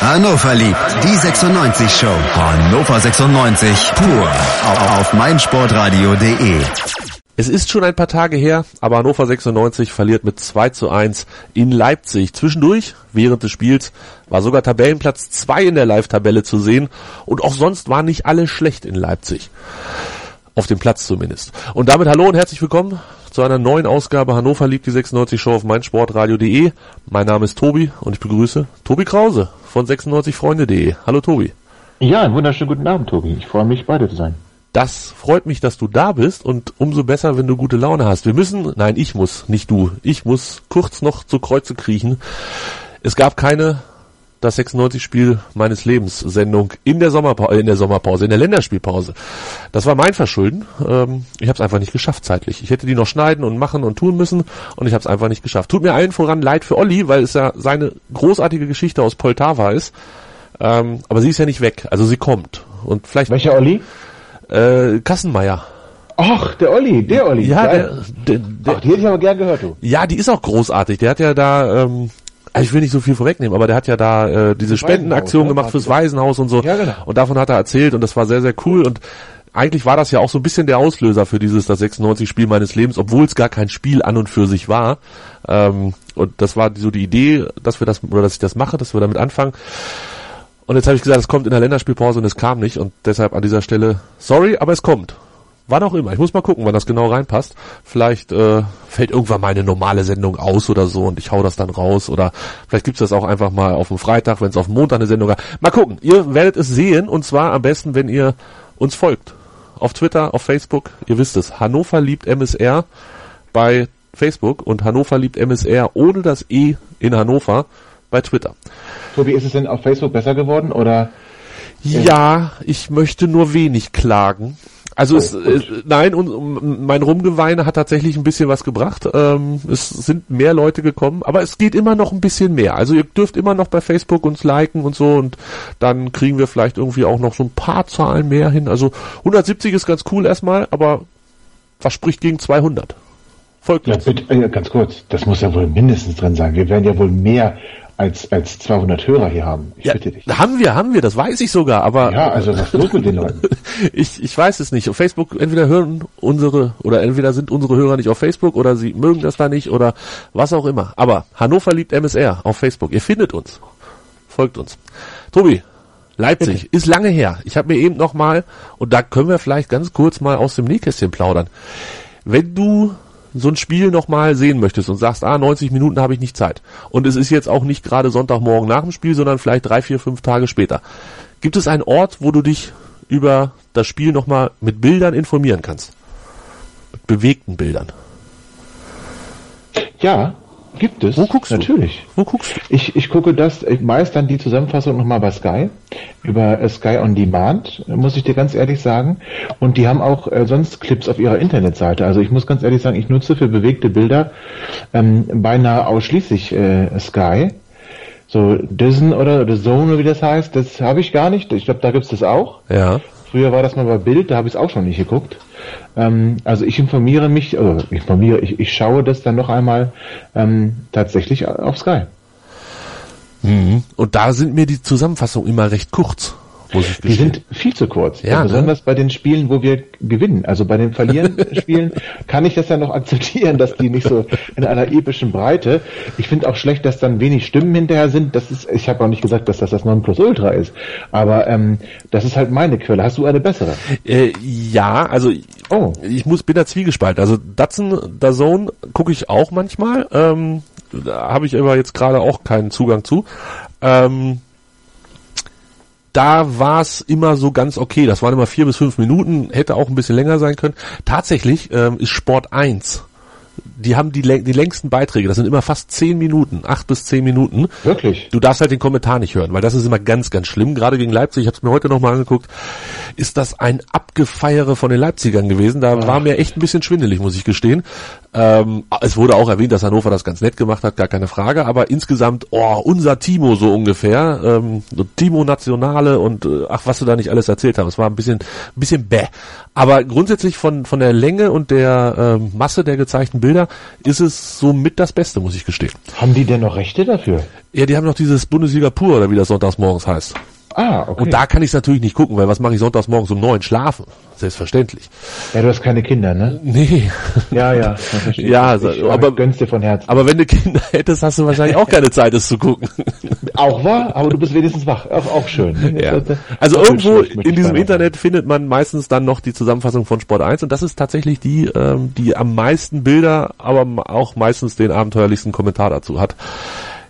Hannover liebt die 96 Show. Hannover 96 pur auf meinsportradio.de. Es ist schon ein paar Tage her, aber Hannover 96 verliert mit 2 zu 1 in Leipzig. Zwischendurch, während des Spiels, war sogar Tabellenplatz 2 in der Live-Tabelle zu sehen und auch sonst war nicht alles schlecht in Leipzig. Auf dem Platz zumindest. Und damit hallo und herzlich willkommen zu einer neuen Ausgabe Hannover liebt die 96 Show auf meinsportradio.de. Mein Name ist Tobi und ich begrüße Tobi Krause von 96freunde.de. Hallo Tobi. Ja, einen wunderschönen guten Abend, Tobi. Ich freue mich, bei dir zu sein. Das freut mich, dass du da bist und umso besser, wenn du gute Laune hast. Wir müssen, nein, ich muss, nicht du, ich muss kurz noch zu Kreuze kriechen. Es gab keine das 96-Spiel meines Lebens Sendung in der Sommerpause, in der Sommerpause, in der Länderspielpause. Das war mein Verschulden. Ähm, ich habe es einfach nicht geschafft zeitlich. Ich hätte die noch schneiden und machen und tun müssen und ich habe es einfach nicht geschafft. Tut mir allen voran leid für Olli, weil es ja seine großartige Geschichte aus Poltava ist. Ähm, aber sie ist ja nicht weg, also sie kommt. Und vielleicht. Welcher Olli? Äh, Kassenmeier. Ach, der Olli, der Olli. Ja, der, der, der, Ach, die hätte ich aber gern gehört, du. Ja, die ist auch großartig. Der hat ja da, ähm, ich will nicht so viel vorwegnehmen, aber der hat ja da äh, diese Spendenaktion gemacht fürs Waisenhaus und so. Ja, genau. Und davon hat er erzählt und das war sehr, sehr cool und eigentlich war das ja auch so ein bisschen der Auslöser für dieses das 96 Spiel meines Lebens, obwohl es gar kein Spiel an und für sich war. Ähm, und das war so die Idee, dass wir das oder dass ich das mache, dass wir damit anfangen. Und jetzt habe ich gesagt, es kommt in der Länderspielpause und es kam nicht und deshalb an dieser Stelle sorry, aber es kommt. Wann auch immer. Ich muss mal gucken, wann das genau reinpasst. Vielleicht äh, fällt irgendwann meine normale Sendung aus oder so und ich hau das dann raus. Oder vielleicht gibt's das auch einfach mal auf dem Freitag, wenn es auf dem Montag eine Sendung gab. Mal gucken. Ihr werdet es sehen und zwar am besten, wenn ihr uns folgt. Auf Twitter, auf Facebook. Ihr wisst es. Hannover liebt MSR bei Facebook und Hannover liebt MSR ohne das E in Hannover bei Twitter. Tobi, ist es denn auf Facebook besser geworden oder? Ja, ich möchte nur wenig klagen. Also oh, es, äh, nein, und, und mein Rumgeweine hat tatsächlich ein bisschen was gebracht. Ähm, es sind mehr Leute gekommen, aber es geht immer noch ein bisschen mehr. Also ihr dürft immer noch bei Facebook uns liken und so und dann kriegen wir vielleicht irgendwie auch noch so ein paar Zahlen mehr hin. Also 170 ist ganz cool erstmal, aber was spricht gegen 200? Folgt ja, bitte, äh, ganz kurz, das muss ja wohl mindestens drin sein. Wir werden ja wohl mehr als, als 200 Hörer hier haben. Ich ja, bitte dich. Haben wir, haben wir, das weiß ich sogar, aber. Ja, also was ist los mit den Leuten? ich, ich weiß es nicht. Auf Facebook entweder hören unsere, oder entweder sind unsere Hörer nicht auf Facebook oder sie mögen das da nicht oder was auch immer. Aber Hannover liebt MSR auf Facebook. Ihr findet uns. Folgt uns. Tobi, Leipzig bitte. ist lange her. Ich habe mir eben noch mal, und da können wir vielleicht ganz kurz mal aus dem Nähkästchen plaudern. Wenn du so ein Spiel nochmal sehen möchtest und sagst, ah, 90 Minuten habe ich nicht Zeit. Und es ist jetzt auch nicht gerade Sonntagmorgen nach dem Spiel, sondern vielleicht drei, vier, fünf Tage später. Gibt es einen Ort, wo du dich über das Spiel nochmal mit Bildern informieren kannst? Mit bewegten Bildern. Ja, Gibt es. Wo guckst du? Natürlich. Wo guckst du? Ich, ich gucke das, ich meist dann die Zusammenfassung nochmal bei Sky, über äh, Sky on Demand, muss ich dir ganz ehrlich sagen. Und die haben auch äh, sonst Clips auf ihrer Internetseite. Also ich muss ganz ehrlich sagen, ich nutze für bewegte Bilder ähm, beinahe ausschließlich äh, Sky. So Disney oder The Zone, wie das heißt, das habe ich gar nicht. Ich glaube, da gibt's das auch. Ja. Früher war das mal bei Bild, da habe ich es auch schon nicht geguckt. Ähm, also ich informiere mich, also ich informiere, ich, ich schaue das dann noch einmal ähm, tatsächlich auf Sky. Mhm. Und da sind mir die Zusammenfassungen immer recht kurz. Ich Die sind viel zu kurz. Ja, ne? besonders bei den Spielen, wo wir gewinnen. Also bei den verlierenden Spielen kann ich das ja noch akzeptieren, dass die nicht so in einer epischen Breite. Ich finde auch schlecht, dass dann wenig Stimmen hinterher sind. Das ist, ich habe auch nicht gesagt, dass das das Nonplusultra ist. Aber ähm, das ist halt meine Quelle. Hast du eine bessere? Äh, ja, also Oh. ich muss bin da zwiegespalten. Also Datsun, Dazone gucke ich auch manchmal. Ähm, da habe ich aber jetzt gerade auch keinen Zugang zu. Ähm, da war es immer so ganz okay. Das waren immer vier bis fünf Minuten, hätte auch ein bisschen länger sein können. Tatsächlich ähm, ist Sport 1. Die haben die, die längsten Beiträge, das sind immer fast zehn Minuten, acht bis zehn Minuten. Wirklich? Du darfst halt den Kommentar nicht hören, weil das ist immer ganz, ganz schlimm. Gerade gegen Leipzig, ich habe es mir heute nochmal angeguckt, ist das ein Abgefeiere von den Leipzigern gewesen. Da war mir echt ein bisschen schwindelig, muss ich gestehen. Ähm, es wurde auch erwähnt, dass Hannover das ganz nett gemacht hat, gar keine Frage. Aber insgesamt, oh, unser Timo so ungefähr, ähm, so Timo Nationale und äh, ach, was du da nicht alles erzählt hast. Es war ein bisschen, ein bisschen bäh. Aber grundsätzlich von von der Länge und der ähm, Masse der gezeigten Bilder ist es so mit das Beste, muss ich gestehen. Haben die denn noch Rechte dafür? Ja, die haben noch dieses Bundesliga pur oder wie das sonntags morgens heißt. Ah, okay. Und da kann ich es natürlich nicht gucken, weil was mache ich sonntags morgens um neun? Schlafen. Selbstverständlich. ja, du hast keine Kinder, ne? Nee. Ja, ja. Ja, also, ich, aber- aber gönnst dir von Herzen. Aber wenn du Kinder hättest, hast du wahrscheinlich auch keine Zeit, es zu gucken. Auch wahr, aber du bist wenigstens wach. Auch, auch schön. Ja. Also irgendwo in diesem Internet findet man meistens dann noch die Zusammenfassung von Sport 1 und das ist tatsächlich die, ähm, die am meisten Bilder, aber auch meistens den abenteuerlichsten Kommentar dazu hat.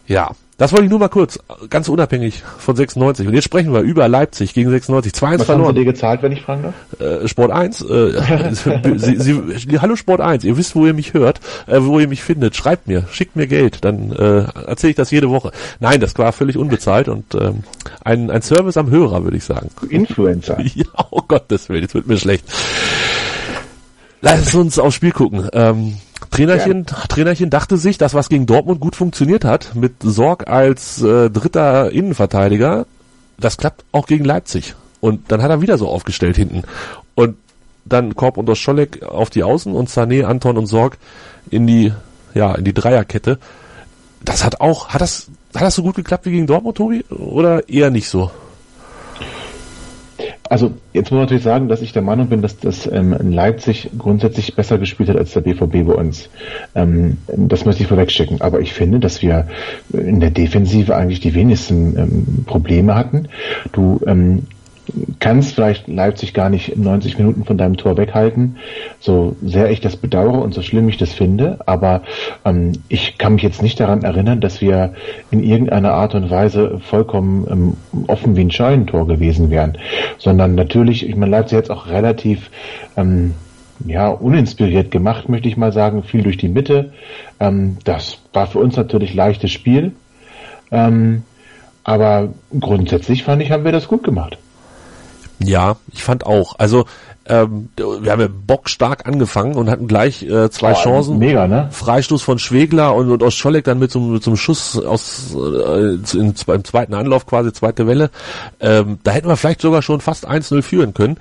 Ja, das wollte ich nur mal kurz, ganz unabhängig von 96. Und jetzt sprechen wir über Leipzig gegen 96. 2-1 sagen. Was haben sie verloren. dir gezahlt, wenn ich fragen darf? äh, Sport 1, äh, Sie, Sie, hallo Sport 1, ihr wisst, wo ihr mich hört, äh, wo ihr mich findet, schreibt mir, schickt mir Geld, dann äh, erzähle ich das jede Woche. Nein, das war völlig unbezahlt und ähm, ein, ein Service am Hörer, würde ich sagen. Influencer. Ja, oh Gottes Willen, jetzt wird mir schlecht. Lass uns aufs Spiel gucken. Ähm, Trainerchen, Trainerchen dachte sich, dass was gegen Dortmund gut funktioniert hat, mit Sorg als äh, dritter Innenverteidiger, das klappt auch gegen Leipzig. Und dann hat er wieder so aufgestellt hinten. Und dann Korb und Scholleck auf die Außen und Sané, Anton und Sorg in die, ja, in die Dreierkette. Das hat auch, hat das, hat das so gut geklappt wie gegen Dortmund, Tobi? Oder eher nicht so? Also jetzt muss man natürlich sagen, dass ich der Meinung bin, dass das ähm, Leipzig grundsätzlich besser gespielt hat als der BVB bei uns. Ähm, das möchte ich vorwegschicken. Aber ich finde, dass wir in der Defensive eigentlich die wenigsten ähm, Probleme hatten. Du ähm, kannst vielleicht Leipzig gar nicht 90 Minuten von deinem Tor weghalten, so sehr ich das bedauere und so schlimm ich das finde, aber ähm, ich kann mich jetzt nicht daran erinnern, dass wir in irgendeiner Art und Weise vollkommen ähm, offen wie ein Scheunentor gewesen wären, sondern natürlich, ich meine, Leipzig hat es auch relativ ähm, ja, uninspiriert gemacht, möchte ich mal sagen, viel durch die Mitte. Ähm, das war für uns natürlich leichtes Spiel. Ähm, aber grundsätzlich fand ich, haben wir das gut gemacht. Ja, ich fand auch. Also ähm, wir haben ja bockstark angefangen und hatten gleich äh, zwei Oh, Chancen. Mega, ne? Freistoß von Schwegler und, und aus Scholleck dann mit so, mit so einem Schuss aus äh, in, im zweiten Anlauf quasi, zweite Welle. Ähm, da hätten wir vielleicht sogar schon fast 1-0 führen können.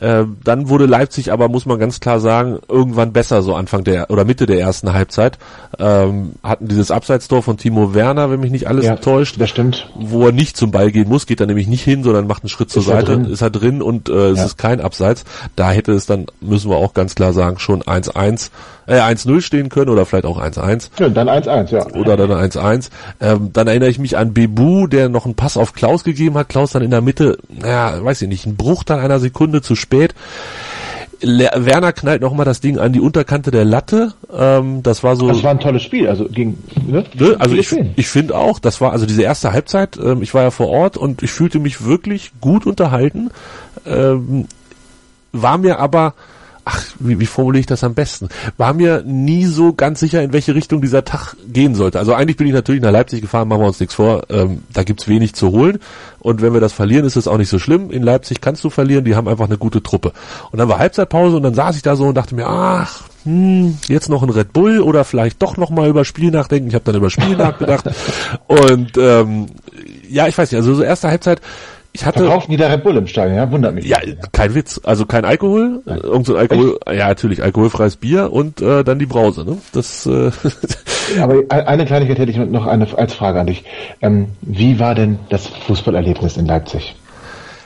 Ähm, dann wurde Leipzig aber, muss man ganz klar sagen, irgendwann besser, so Anfang der oder Mitte der ersten Halbzeit. Ähm, hatten dieses Abseitstor von Timo Werner, wenn mich nicht alles Ja, täuscht das stimmt. wo er nicht zum Ball gehen muss, geht er nämlich nicht hin, sondern macht einen Schritt zur Ist er Seite, drin? ist er drin und äh, es Ja. ist kein Abseits. Da hätte es dann, müssen wir auch ganz klar sagen, schon 1-1, äh, 1-0 stehen können oder vielleicht auch 1-1 Ja, dann 1-1, ja. oder dann 1-1. Ähm, dann erinnere ich mich an Bebu, der noch einen Pass auf Klaus gegeben hat. Klaus dann in der Mitte, naja, weiß ich nicht, ein Bruchteil einer Sekunde zu spät. Le Werner knallt nochmal das Ding an die Unterkante der Latte. Ähm, das war so. Das war ein tolles Spiel, also gegen, ne? Ne? Also ich, ich finde auch, das war also diese erste Halbzeit, ähm, ich war ja vor Ort und ich fühlte mich wirklich gut unterhalten, ähm, war mir aber, ach, wie, wie formuliere ich das am besten, war mir nie so ganz sicher, in welche Richtung dieser Tag gehen sollte. Also eigentlich bin ich natürlich nach Leipzig gefahren, machen wir uns nichts vor, ähm, da gibt's wenig zu holen und wenn wir das verlieren, ist es auch nicht so schlimm. In Leipzig kannst du verlieren, die haben einfach eine gute Truppe. Und dann war Halbzeitpause und dann saß ich da so und dachte mir, ach, hm, jetzt noch ein Red Bull oder vielleicht doch noch mal über Spiel nachdenken. Ich habe dann über Spiel nachgedacht und ähm, ja, ich weiß nicht, also so erste Halbzeit, ich hatte Verkaufen die da Red Bull im Stadion, ja? Wundert mich. ja, kein Witz. Also kein Alkohol, äh, irgend so ein Alkohol, ja natürlich, alkoholfreies Bier und äh, dann die Brause, ne? Das äh, Aber e- eine Kleinigkeit hätte ich noch eine als Frage an dich. Ähm, wie war denn das Fußballerlebnis in Leipzig?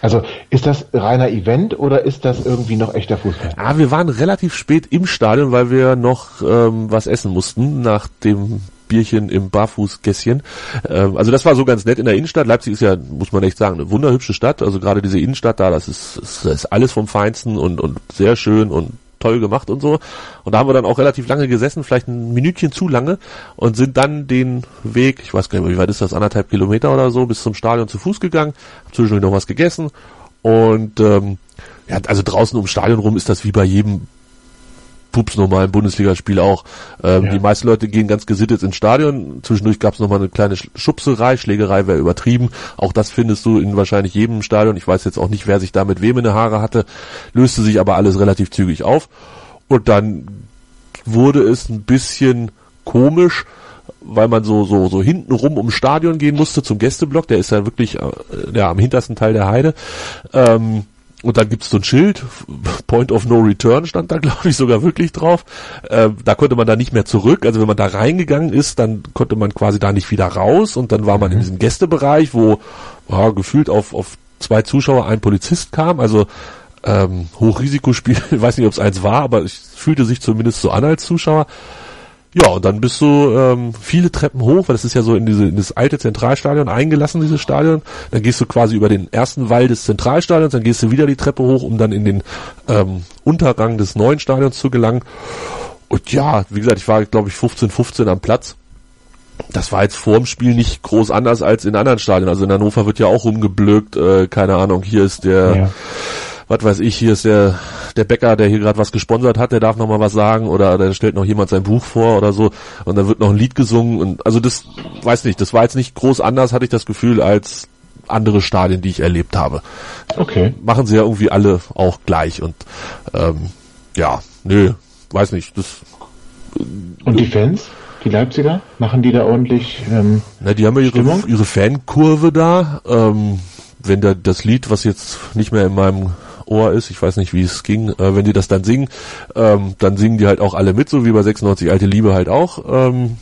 Also ist das reiner Event oder ist das irgendwie noch echter Fußball? Ah, wir waren relativ spät im Stadion, weil wir noch ähm, was essen mussten nach dem Bierchen im Barfußgässchen. Ähm, also das war so ganz nett in der Innenstadt. Leipzig ist ja, muss man echt sagen, eine wunderhübsche Stadt. Also gerade diese Innenstadt da, das ist, das ist alles vom Feinsten und, und sehr schön und toll gemacht und so. Und da haben wir dann auch relativ lange gesessen, vielleicht ein Minütchen zu lange und sind dann den Weg, ich weiß gar nicht mehr, wie weit ist das, anderthalb Kilometer oder so, bis zum Stadion zu Fuß gegangen, hab zwischendurch noch was gegessen und ähm, ja, also draußen ums Stadion rum ist das wie bei jedem pups normalen Bundesligaspiel auch. Ähm, ja. Die meisten Leute gehen ganz gesittet ins Stadion. Zwischendurch gab es nochmal eine kleine Schubserei, Schlägerei wäre übertrieben. Auch das findest du in wahrscheinlich jedem Stadion. Ich weiß jetzt auch nicht, wer sich da mit wem in der Haare hatte. Löste sich aber alles relativ zügig auf. Und dann wurde es ein bisschen komisch, weil man so so so hinten rum ums Stadion gehen musste zum Gästeblock. Der ist ja wirklich äh, ja am hintersten Teil der Heide. Ähm, und dann gibt's so ein Schild, Point of No Return stand da, glaube ich, sogar wirklich drauf. Äh, da konnte man da nicht mehr zurück. Also wenn man da reingegangen ist, dann konnte man quasi da nicht wieder raus. Und dann war man mhm. in diesem Gästebereich, wo ja, gefühlt auf, auf zwei Zuschauer ein Polizist kam. Also ähm, Hochrisikospiel, ich weiß nicht, ob es eins war, aber es fühlte sich zumindest so an als Zuschauer. Ja, und dann bist du ähm, viele Treppen hoch, weil das ist ja so in, diese, in das alte Zentralstadion eingelassen, dieses Stadion. Dann gehst du quasi über den ersten Wall des Zentralstadions, dann gehst du wieder die Treppe hoch, um dann in den ähm, Unterrang des neuen Stadions zu gelangen. Und ja, wie gesagt, ich war, glaube ich, 15-15 am Platz. Das war jetzt vor dem Spiel nicht groß anders als in anderen Stadien. Also in Hannover wird ja auch rumgeblökt, äh, keine Ahnung, hier ist der... Ja was weiß ich, hier ist der, der Bäcker, der hier gerade was gesponsert hat, der darf noch mal was sagen oder da stellt noch jemand sein Buch vor oder so und dann wird noch ein Lied gesungen und also das, weiß nicht, das war jetzt nicht groß anders, hatte ich das Gefühl, als andere Stadien, die ich erlebt habe. Okay. Machen sie ja irgendwie alle auch gleich und ähm, ja, nö, weiß nicht, das und die Fans? Die Leipziger? Machen die da ordentlich ähm, Na, die haben ja ihre, ihre Fankurve da. Ähm, wenn da das Lied, was jetzt nicht mehr in meinem Ohr ist, ich weiß nicht, wie es ging, äh, wenn die das dann singen, ähm, dann singen die halt auch alle mit, so wie bei 96 Alte Liebe halt auch. Ähm,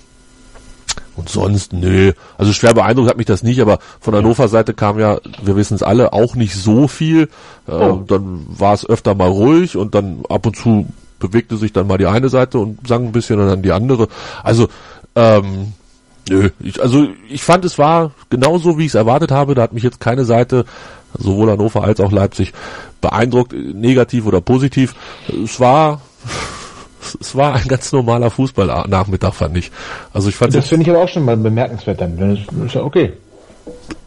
und sonst, nö. Also schwer beeindruckt hat mich das nicht, aber von Hannover Seite kam ja, wir wissen es alle, auch nicht so viel. Äh, oh. Dann war es öfter mal ruhig und dann ab und zu bewegte sich dann mal die eine Seite und sang ein bisschen und dann die andere. Also, ähm, nö. Ich, also ich fand, es war genauso, wie ich es erwartet habe. Da hat mich jetzt keine Seite, sowohl Hannover als auch Leipzig, beeindruckt, negativ oder positiv. Es war es war ein ganz normaler Fußballnachmittag, fand ich. Also ich fand das finde ich aber auch schon mal bemerkenswert dann. Das ist ja okay.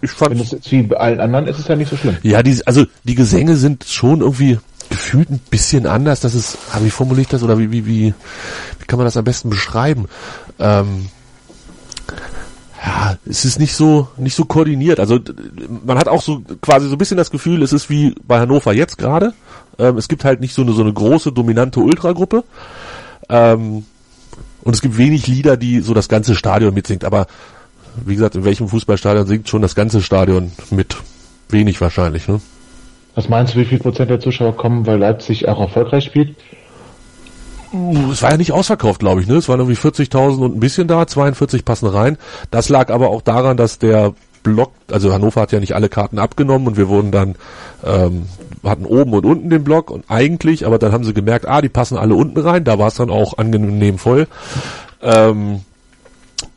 Ich fand, Wenn es wie bei allen anderen ist es ja nicht so schlimm. Ja, die, also die Gesänge sind schon irgendwie gefühlt ein bisschen anders. Das ist, wie formuliere ich das oder wie, wie, wie, wie kann man das am besten beschreiben? Ähm, ja, es ist nicht so nicht so koordiniert. Also man hat auch so quasi so ein bisschen das Gefühl, es ist wie bei Hannover jetzt gerade. Ähm, es gibt halt nicht so eine so eine große dominante Ultragruppe. Ähm, und es gibt wenig Lieder, die so das ganze Stadion mitsingt. Aber wie gesagt, in welchem Fußballstadion singt schon das ganze Stadion mit? Wenig wahrscheinlich. Ne? Was meinst du, wie viel Prozent der Zuschauer kommen, weil Leipzig auch erfolgreich spielt? Es war ja nicht ausverkauft, glaube ich, ne? Es waren irgendwie 40.000 und ein bisschen da, 42 passen rein. Das lag aber auch daran, dass der Block, also Hannover hat ja nicht alle Karten abgenommen und wir wurden dann, ähm, hatten oben und unten den Block und eigentlich, aber dann haben sie gemerkt, ah, die passen alle unten rein, da war es dann auch angenehm voll. Ähm,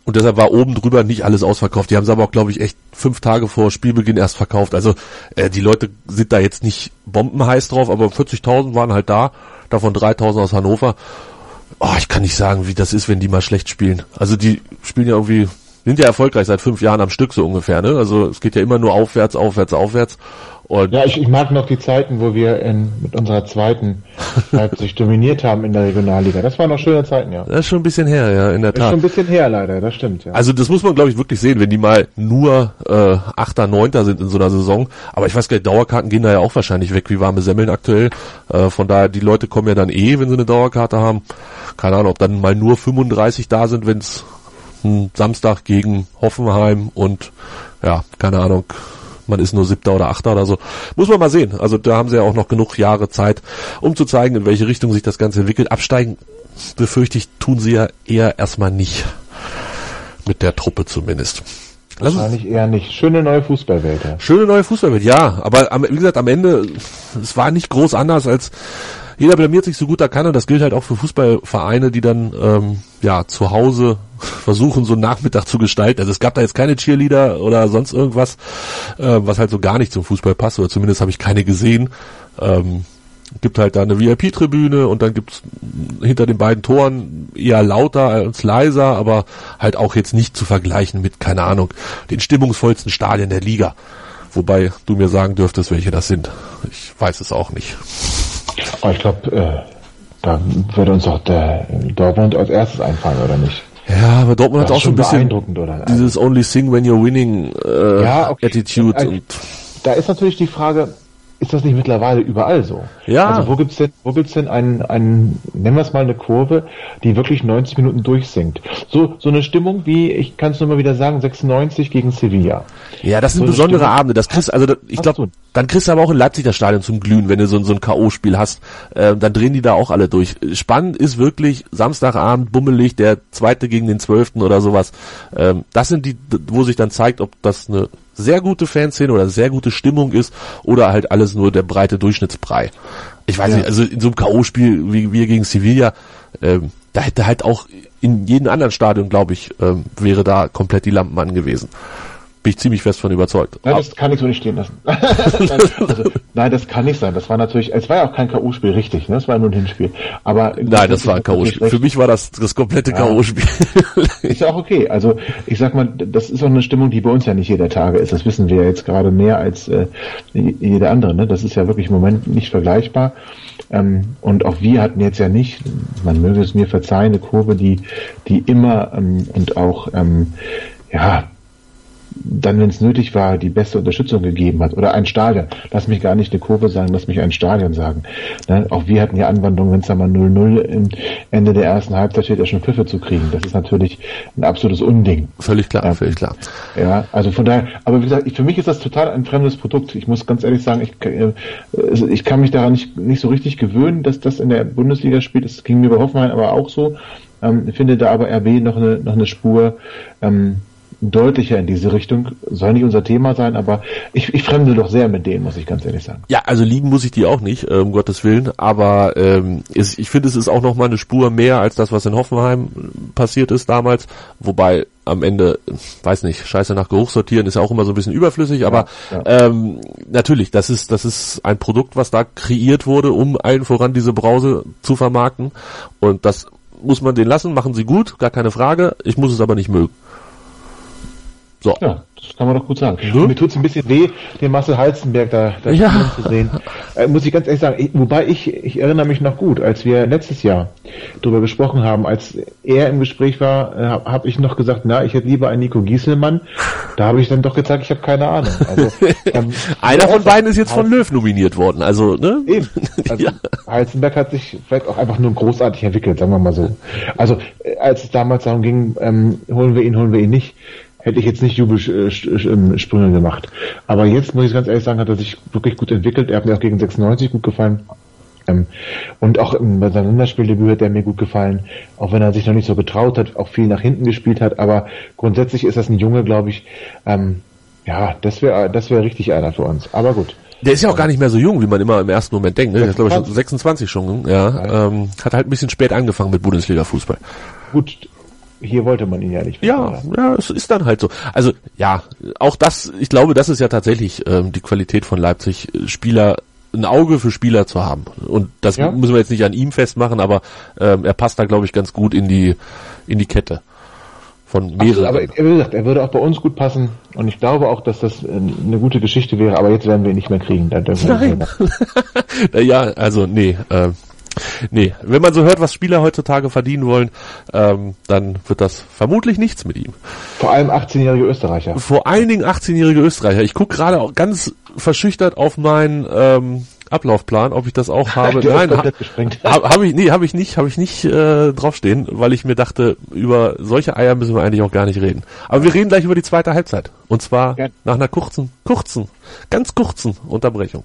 und deshalb war oben drüber nicht alles ausverkauft. Die haben es aber auch, glaube ich, echt fünf Tage vor Spielbeginn erst verkauft. Also äh, die Leute sind da jetzt nicht bombenheiß drauf, aber 40.000 waren halt da davon 3000 aus Hannover. Oh, ich kann nicht sagen, wie das ist, wenn die mal schlecht spielen. Also die spielen ja irgendwie, sind ja erfolgreich seit fünf Jahren am Stück so ungefähr, ne? Also es geht ja immer nur aufwärts, aufwärts, aufwärts. Und ja, ich, ich mag noch die Zeiten, wo wir in, mit unserer zweiten Leipzig dominiert haben in der Regionalliga. Das waren noch schöne Zeiten, ja. Das ist schon ein bisschen her, ja, in der Tat. Das ist schon ein bisschen her, leider, das stimmt, ja. Also das muss man, glaube ich, wirklich sehen, wenn die mal nur äh, Achter, Neunter sind in so einer Saison. Aber ich weiß gar nicht, Dauerkarten gehen da ja auch wahrscheinlich weg, wie warme Semmeln aktuell. Äh, von daher, die Leute kommen ja dann eh, wenn sie eine Dauerkarte haben. Keine Ahnung, ob dann mal nur 35 da sind, wenn es Samstag gegen Hoffenheim und ja, keine Ahnung, man ist nur siebter oder achter oder so. Muss man mal sehen. Also da haben sie ja auch noch genug Jahre Zeit, um zu zeigen, in welche Richtung sich das Ganze entwickelt. Absteigen, befürchte ich, tun sie ja eher erstmal nicht. Mit der Truppe zumindest. Wahrscheinlich eher nicht. Schöne neue Fußballwelt. Ja. Schöne neue Fußballwelt, ja. Aber am, wie gesagt, am Ende, es war nicht groß anders als jeder blamiert sich so gut er kann und das gilt halt auch für Fußballvereine, die dann ähm, ja zu Hause versuchen, so einen Nachmittag zu gestalten. Also es gab da jetzt keine Cheerleader oder sonst irgendwas, äh, was halt so gar nicht zum Fußball passt, oder zumindest habe ich keine gesehen. Ähm, gibt halt da eine VIP-Tribüne und dann gibt's hinter den beiden Toren eher lauter als leiser, aber halt auch jetzt nicht zu vergleichen mit, keine Ahnung, den stimmungsvollsten Stadien der Liga. Wobei du mir sagen dürftest, welche das sind. Ich weiß es auch nicht. Aber ich glaube, äh, da würde uns auch der Dortmund als erstes einfallen, oder nicht? Ja, aber Dortmund hat auch schon ein bisschen dieses Only Sing When You're Winning äh, ja, okay. Attitude. Also, da ist natürlich die Frage, ist das nicht mittlerweile überall so? Ja. Also wo gibt's denn, wo gibt's denn einen, einen, nennen wir es mal eine Kurve, die wirklich 90 Minuten durchsinkt? So, so eine Stimmung wie, ich kann es nur mal wieder sagen, 96 gegen Sevilla. Ja, das sind so besondere Stimmung. Abende. Das kriegst, also, ich glaube, dann kriegst du aber auch in Leipzig das Stadion zum Glühen, wenn du so, so ein K.O.-Spiel hast. Äh, dann drehen die da auch alle durch. Spannend ist wirklich Samstagabend, bummelig, der zweite gegen den zwölften oder sowas. Ähm, das sind die, wo sich dann zeigt, ob das eine sehr gute Fanszene oder sehr gute Stimmung ist oder halt alles nur der breite Durchschnittsbrei. Ich weiß ja. nicht, also in so einem K.O.-Spiel wie wir gegen Sevilla, ähm, da hätte halt auch in jedem anderen Stadion, glaube ich, ähm, wäre da komplett die Lampen angewiesen bin ich ziemlich fest von überzeugt. Nein, das kann ich so nicht stehen lassen. also, nein, das kann nicht sein. Das war natürlich, es war ja auch kein K.O.-Spiel, richtig, ne? Es war nur ein Hinspiel. Aber nein, das war ein K.O.-Spiel. Für mich war das das komplette ja. K.O.-Spiel. ist ja auch okay. Also ich sag mal, das ist auch eine Stimmung, die bei uns ja nicht jeder Tage ist. Das wissen wir jetzt gerade mehr als äh, jeder andere. Ne? Das ist ja wirklich im Moment nicht vergleichbar. Ähm, und auch wir hatten jetzt ja nicht, man möge es mir verzeihen, eine Kurve, die, die immer ähm, und auch ähm, ja dann, wenn es nötig war, die beste Unterstützung gegeben hat. Oder ein Stadion. Lass mich gar nicht eine Kurve sagen, lass mich ein Stadion sagen. Ne? Auch wir hatten ja Anwandlungen, wenn es da mal 0-0 im Ende der ersten Halbzeit steht, ja schon Pfiffe zu kriegen. Das ist natürlich ein absolutes Unding. Völlig klar, ja. völlig klar. Ja, also von daher, aber wie gesagt, ich, für mich ist das total ein fremdes Produkt. Ich muss ganz ehrlich sagen, ich, äh, ich kann mich daran nicht, nicht so richtig gewöhnen, dass das in der Bundesliga spielt. Das ging mir bei Hoffenheim aber auch so. Ähm, finde da aber RB noch eine, noch eine Spur, ähm, deutlicher in diese Richtung. Soll nicht unser Thema sein, aber ich, ich fremde doch sehr mit denen, muss ich ganz ehrlich sagen. Ja, also lieben muss ich die auch nicht, um Gottes Willen, aber ähm, ist, ich finde, es ist auch noch mal eine Spur mehr als das, was in Hoffenheim passiert ist damals, wobei am Ende, weiß nicht, Scheiße nach Geruch sortieren ist ja auch immer so ein bisschen überflüssig, aber ja, ja. Ähm, natürlich, das ist, das ist ein Produkt, was da kreiert wurde, um allen voran diese Brause zu vermarkten und das muss man den lassen, machen sie gut, gar keine Frage, ich muss es aber nicht mögen. So. Ja, das kann man doch gut sagen. Mhm. Mir tut es ein bisschen weh, den Marcel Halzenberg da, da ja. zu sehen. Äh, muss ich ganz ehrlich sagen, ich, wobei ich, ich erinnere mich noch gut, als wir letztes Jahr darüber gesprochen haben, als er im Gespräch war, äh, habe hab ich noch gesagt, na, ich hätte lieber einen Nico Gieselmann. Da habe ich dann doch gesagt, ich habe keine Ahnung. Also, ähm, Einer von beiden ist jetzt von Löw nominiert worden, also, ne? Eben. Also, ja. Halzenberg hat sich vielleicht auch einfach nur großartig entwickelt, sagen wir mal so. Also, äh, als es damals darum ging, ähm, holen wir ihn, holen wir ihn nicht, hätte ich jetzt nicht Jubelsprünge gemacht. Aber jetzt muss ich ganz ehrlich sagen, hat er sich wirklich gut entwickelt. Er hat mir auch gegen 96 gut gefallen. Ähm, und auch bei seinem Länderspieldebüt hat er mir gut gefallen, auch wenn er sich noch nicht so getraut hat, auch viel nach hinten gespielt hat. Aber grundsätzlich ist das ein Junge, glaube ich. Ähm, ja, das wäre das wäre richtig einer für uns. Aber gut. Der ist ja auch gar nicht mehr so jung, wie man immer im ersten Moment denkt. Ne? Der ist, glaube ich, schon 26 schon. Ja, ähm, hat halt ein bisschen spät angefangen mit Bundesliga-Fußball. Gut, hier wollte man ihn ja nicht. Ja, ja, es ist dann halt so. Also ja, auch das, ich glaube, das ist ja tatsächlich ähm, die Qualität von Leipzig, Spieler ein Auge für Spieler zu haben. Und das ja. müssen wir jetzt nicht an ihm festmachen, aber ähm, er passt da, glaube ich, ganz gut in die in die Kette von mehreren. aber wie gesagt, er würde auch bei uns gut passen und ich glaube auch, dass das äh, eine gute Geschichte wäre, aber jetzt werden wir ihn nicht mehr kriegen. Nein. ja, also nee, äh, Nee, wenn man so hört, was Spieler heutzutage verdienen wollen, ähm, dann wird das vermutlich nichts mit ihm. Vor allem 18-jährige Österreicher. Vor allen Dingen 18-jährige Österreicher. Ich gucke gerade auch ganz verschüchtert auf meinen ähm, Ablaufplan, ob ich das auch habe. Nein, ha, habe hab ich, nee, habe ich nicht, habe ich nicht äh, draufstehen, weil ich mir dachte, über solche Eier müssen wir eigentlich auch gar nicht reden. Aber wir reden gleich über die zweite Halbzeit. Und zwar ja. nach einer kurzen, kurzen, ganz kurzen Unterbrechung.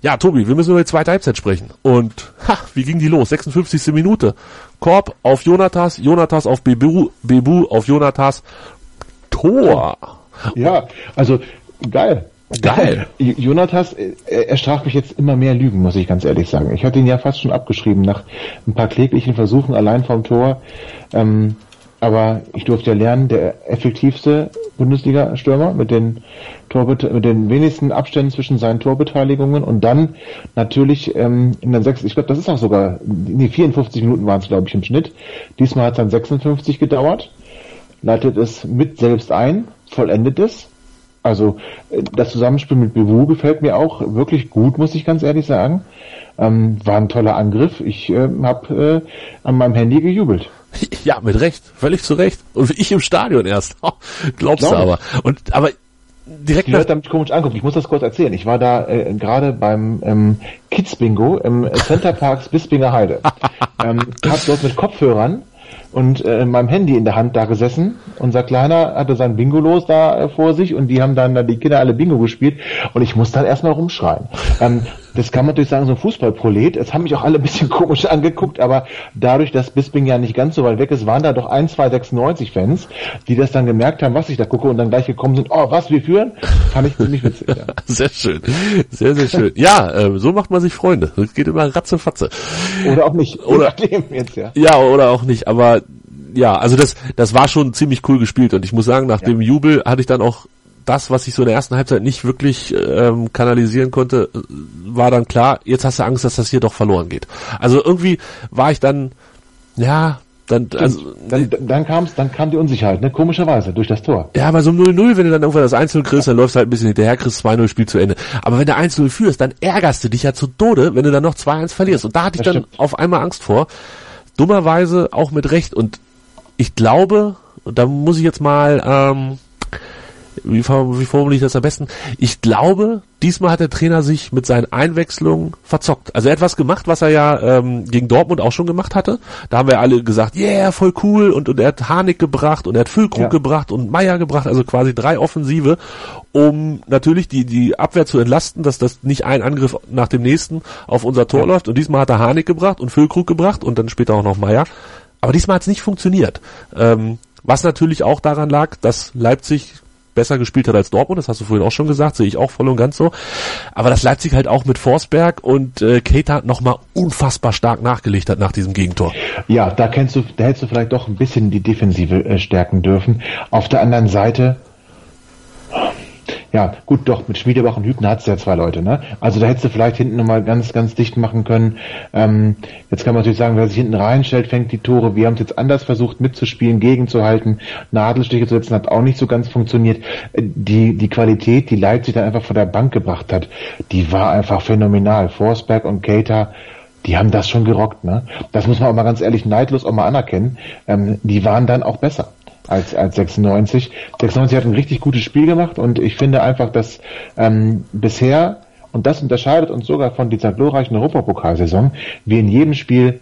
Ja, Tobi, wir müssen über die zweite Halbzeit sprechen. Und ha, wie ging die los? 56. Minute. Korb auf Jonatas, Jonatas auf Bebu, Bebu auf Jonatas. Tor. Ja, also geil. Geil. Jonatas, er straft mich jetzt immer mehr Lügen, muss ich ganz ehrlich sagen. Ich hatte ihn ja fast schon abgeschrieben nach ein paar kläglichen Versuchen allein vom Tor. Ähm, aber ich durfte ja lernen, der effektivste Bundesliga-Stürmer mit den Torbet mit den wenigsten Abständen zwischen seinen Torbeteiligungen und dann natürlich ähm, in den sechs, ich glaube, das ist auch sogar, nee, 54 Minuten waren es, glaube ich, im Schnitt. Diesmal hat es dann 56 gedauert, leitet es mit selbst ein, vollendet es. Also äh, das Zusammenspiel mit Bewu gefällt mir auch wirklich gut, muss ich ganz ehrlich sagen. Ähm, war ein toller Angriff. Ich äh, habe äh, an meinem Handy gejubelt. Ja, mit Recht, völlig zu Recht. Und ich im Stadion erst. Glaubst Glaube. du aber. Und aber direkt Die Leute mich komisch anguckt. Ich muss das kurz erzählen. Ich war da äh, gerade beim ähm, Kids Bingo im Center Parks Bispinger Heide. ähm, hab dort mit Kopfhörern und äh, meinem Handy in der Hand da gesessen. Unser Kleiner hatte sein Bingo los da äh, vor sich und die haben dann, die Kinder alle Bingo gespielt und ich musste dann erstmal rumschreien. Ähm, das kann man natürlich sagen, so ein Fußballprolet. Es haben mich auch alle ein bisschen komisch angeguckt, aber dadurch, dass Bisping ja nicht ganz so weit weg ist, waren da doch ein, zwei 96-Fans, die das dann gemerkt haben, was ich da gucke und dann gleich gekommen sind, oh, was, wir führen? Fand ich ziemlich witzig. Ja. sehr schön. Sehr, sehr schön. Ja, ähm, so macht man sich Freunde. Das geht immer ratzefatze. Oder auch nicht. Oder- jetzt, ja. Ja, oder auch nicht, aber ja, also das, das war schon ziemlich cool gespielt und ich muss sagen, nach dem Jubel hatte ich dann auch das, was ich so in der ersten Halbzeit nicht wirklich ähm, kanalisieren konnte, war dann klar, jetzt hast du Angst, dass das hier doch verloren geht. Also irgendwie war ich dann, ja, dann, also, Dann, dann kam's, dann kam die Unsicherheit, ne? Komischerweise, durch das Tor. ja, bei so einem 0-0, wenn du dann irgendwann das 1-0 kriegst, dann läufst du halt ein bisschen hinterher, kriegst 2-0 Spiel zu Ende. Aber wenn du 1-0 führst, dann ärgerst du dich ja zu Tode, wenn du dann noch 2-1 verlierst. Und da hatte ich Das dann stimmt. auf einmal Angst vor. Dummerweise auch mit Recht. Und ich glaube, da muss ich jetzt mal, ähm, wie, wie formuliere ich das am besten? Ich glaube, diesmal hat der Trainer sich mit seinen Einwechslungen verzockt. Also er hat was gemacht, was er ja ähm, gegen Dortmund auch schon gemacht hatte. Da haben wir alle gesagt, yeah, voll cool. Und, und er hat Harnik gebracht und er hat Füllkrug Ja. gebracht und Meier gebracht. Also quasi drei Offensive, um natürlich die, die Abwehr zu entlasten, dass das nicht ein Angriff nach dem nächsten auf unser Tor läuft. Und diesmal hat er Harnik gebracht und Füllkrug gebracht und dann später auch noch Meier. Aber diesmal hat es nicht funktioniert. Ähm, was natürlich auch daran lag, dass Leipzig besser gespielt hat als Dortmund, das hast du vorhin auch schon gesagt, sehe ich auch voll und ganz so. Aber dass Leipzig halt auch mit Forsberg und äh, Keita nochmal unfassbar stark nachgelegt hat nach diesem Gegentor. Ja, da kennst du, da hättest du vielleicht doch ein bisschen die Defensive äh, stärken dürfen. Auf der anderen Seite, ja, gut, doch, mit Schmiedebach und Hübner hat's ja zwei Leute, ne? Also da hättest du vielleicht hinten nochmal ganz, ganz dicht machen können. Ähm, jetzt kann man natürlich sagen, wer sich hinten reinstellt, fängt die Tore. Wir haben es jetzt anders versucht mitzuspielen, gegenzuhalten. Nadelstiche zu setzen hat auch nicht so ganz funktioniert. Äh, Die, die Qualität, die Leipzig dann einfach vor der Bank gebracht hat, die war einfach phänomenal. Forsberg und Keita, die haben das schon gerockt, ne? Das muss man auch mal ganz ehrlich neidlos auch mal anerkennen. Ähm, die waren dann auch besser als, als 96. 96 hat ein richtig gutes Spiel gemacht und ich finde einfach, dass ähm, bisher, und das unterscheidet uns sogar von dieser glorreichen Europapokalsaison, wir in jedem Spiel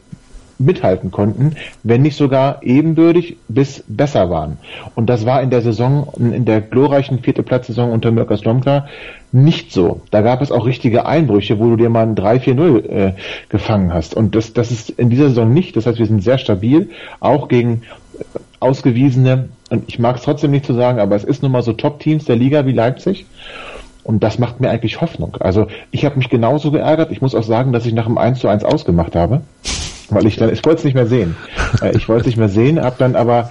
mithalten konnten, wenn nicht sogar ebenbürtig bis besser waren. Und das war in der Saison, in der glorreichen vierte Platzsaison unter Mirka Slomka nicht so. Da gab es auch richtige Einbrüche, wo du dir mal ein 3-4-0 äh, gefangen hast. Und das, das ist in dieser Saison nicht. Das heißt, wir sind sehr stabil, auch gegen ausgewiesene, und ich mag es trotzdem nicht zu sagen, aber es ist nun mal so Top-Teams der Liga wie Leipzig. Und das macht mir eigentlich Hoffnung. Also ich habe mich genauso geärgert. Ich muss auch sagen, dass ich nach dem 1 zu 1 ausgemacht habe. Weil ich dann, ich wollte es nicht mehr sehen. Äh, ich wollte es nicht mehr sehen, habe dann aber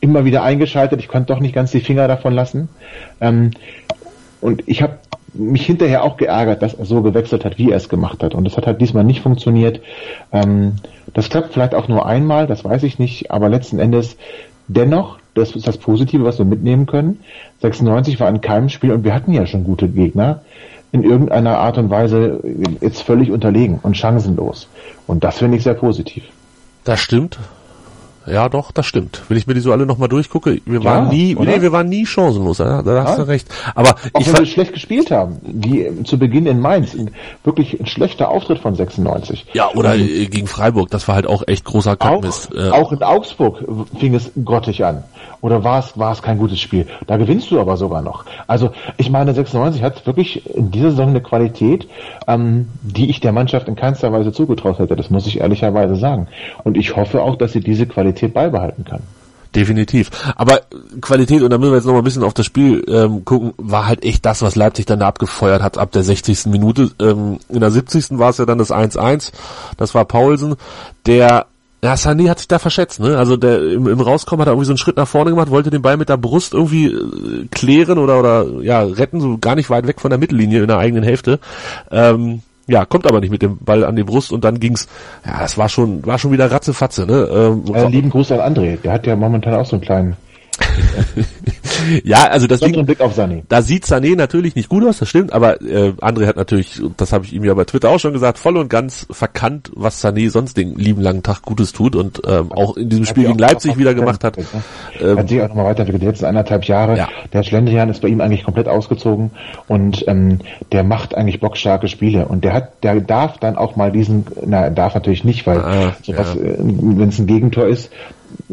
immer wieder eingeschaltet. Ich konnte doch nicht ganz die Finger davon lassen. Ähm, und ich habe mich hinterher auch geärgert, dass er so gewechselt hat, wie er es gemacht hat. Und das hat halt diesmal nicht funktioniert. Ähm, das klappt vielleicht auch nur einmal, das weiß ich nicht, aber letzten Endes dennoch, das ist das Positive, was wir mitnehmen können. 96 war in keinem Spiel und wir hatten ja schon gute Gegner in irgendeiner Art und Weise jetzt völlig unterlegen und chancenlos. Und das finde ich sehr positiv. Das stimmt. Ja, doch, das stimmt. Wenn ich mir die so alle nochmal durchgucke, wir Ja, waren nie, oder? nee, wir waren nie chancenlos, ja, da hast du recht. Aber Auch ich wenn wir schlecht gespielt haben, wie zu Beginn in Mainz, wirklich ein schlechter Auftritt von 96. ja, oder äh, gegen Freiburg, das war halt auch echt großer Auch, Kackmist. Äh, auch in Augsburg fing es grottig an. Oder war es, war es kein gutes Spiel? Da gewinnst du aber sogar noch. Also ich meine, 96 hat wirklich in dieser Saison eine Qualität, ähm, die ich der Mannschaft in keinster Weise zugetraut hätte. Das muss ich ehrlicherweise sagen. Und ich hoffe auch, dass sie diese Qualität beibehalten kann. Definitiv. Aber Qualität, und da müssen wir jetzt noch mal ein bisschen auf das Spiel ähm, gucken, war halt echt das, was Leipzig dann da abgefeuert hat ab der 60. Minute. Ähm, in der 70. war es ja dann das 1-1. Das war Paulsen, der ja, Sané hat sich da verschätzt, ne? Also der im, im Rauskommen hat er irgendwie so einen Schritt nach vorne gemacht, wollte den Ball mit der Brust irgendwie äh, klären oder oder ja retten, so gar nicht weit weg von der Mittellinie in der eigenen Hälfte. Ähm, ja, kommt aber nicht mit dem Ball an die Brust und dann ging's, ja, das war schon, war schon wieder Ratzefatze, ne? Ähm, Äh, lieben Gruß an André. Der hat ja momentan auch so einen kleinen ja, also das besonderen Blick auf Sané. Da sieht Sané natürlich nicht gut aus, das stimmt, aber äh, André hat natürlich, das habe ich ihm ja bei Twitter auch schon gesagt, voll und ganz verkannt, was Sané sonst den lieben langen Tag Gutes tut und ähm, auch in diesem Spiel gegen Leipzig wieder gemacht hat. weiterentwickelt, Ähm, ne? Hat sich auch nochmal weiterentwickelt. Die letzten eineinhalb Jahre. Ja. Der Schlendrian ist bei ihm eigentlich komplett ausgezogen und ähm, der macht eigentlich bockstarke Spiele und der hat, der darf dann auch mal diesen, na, er darf natürlich nicht, weil Ah, sowas, äh, wenn es ein Gegentor ist,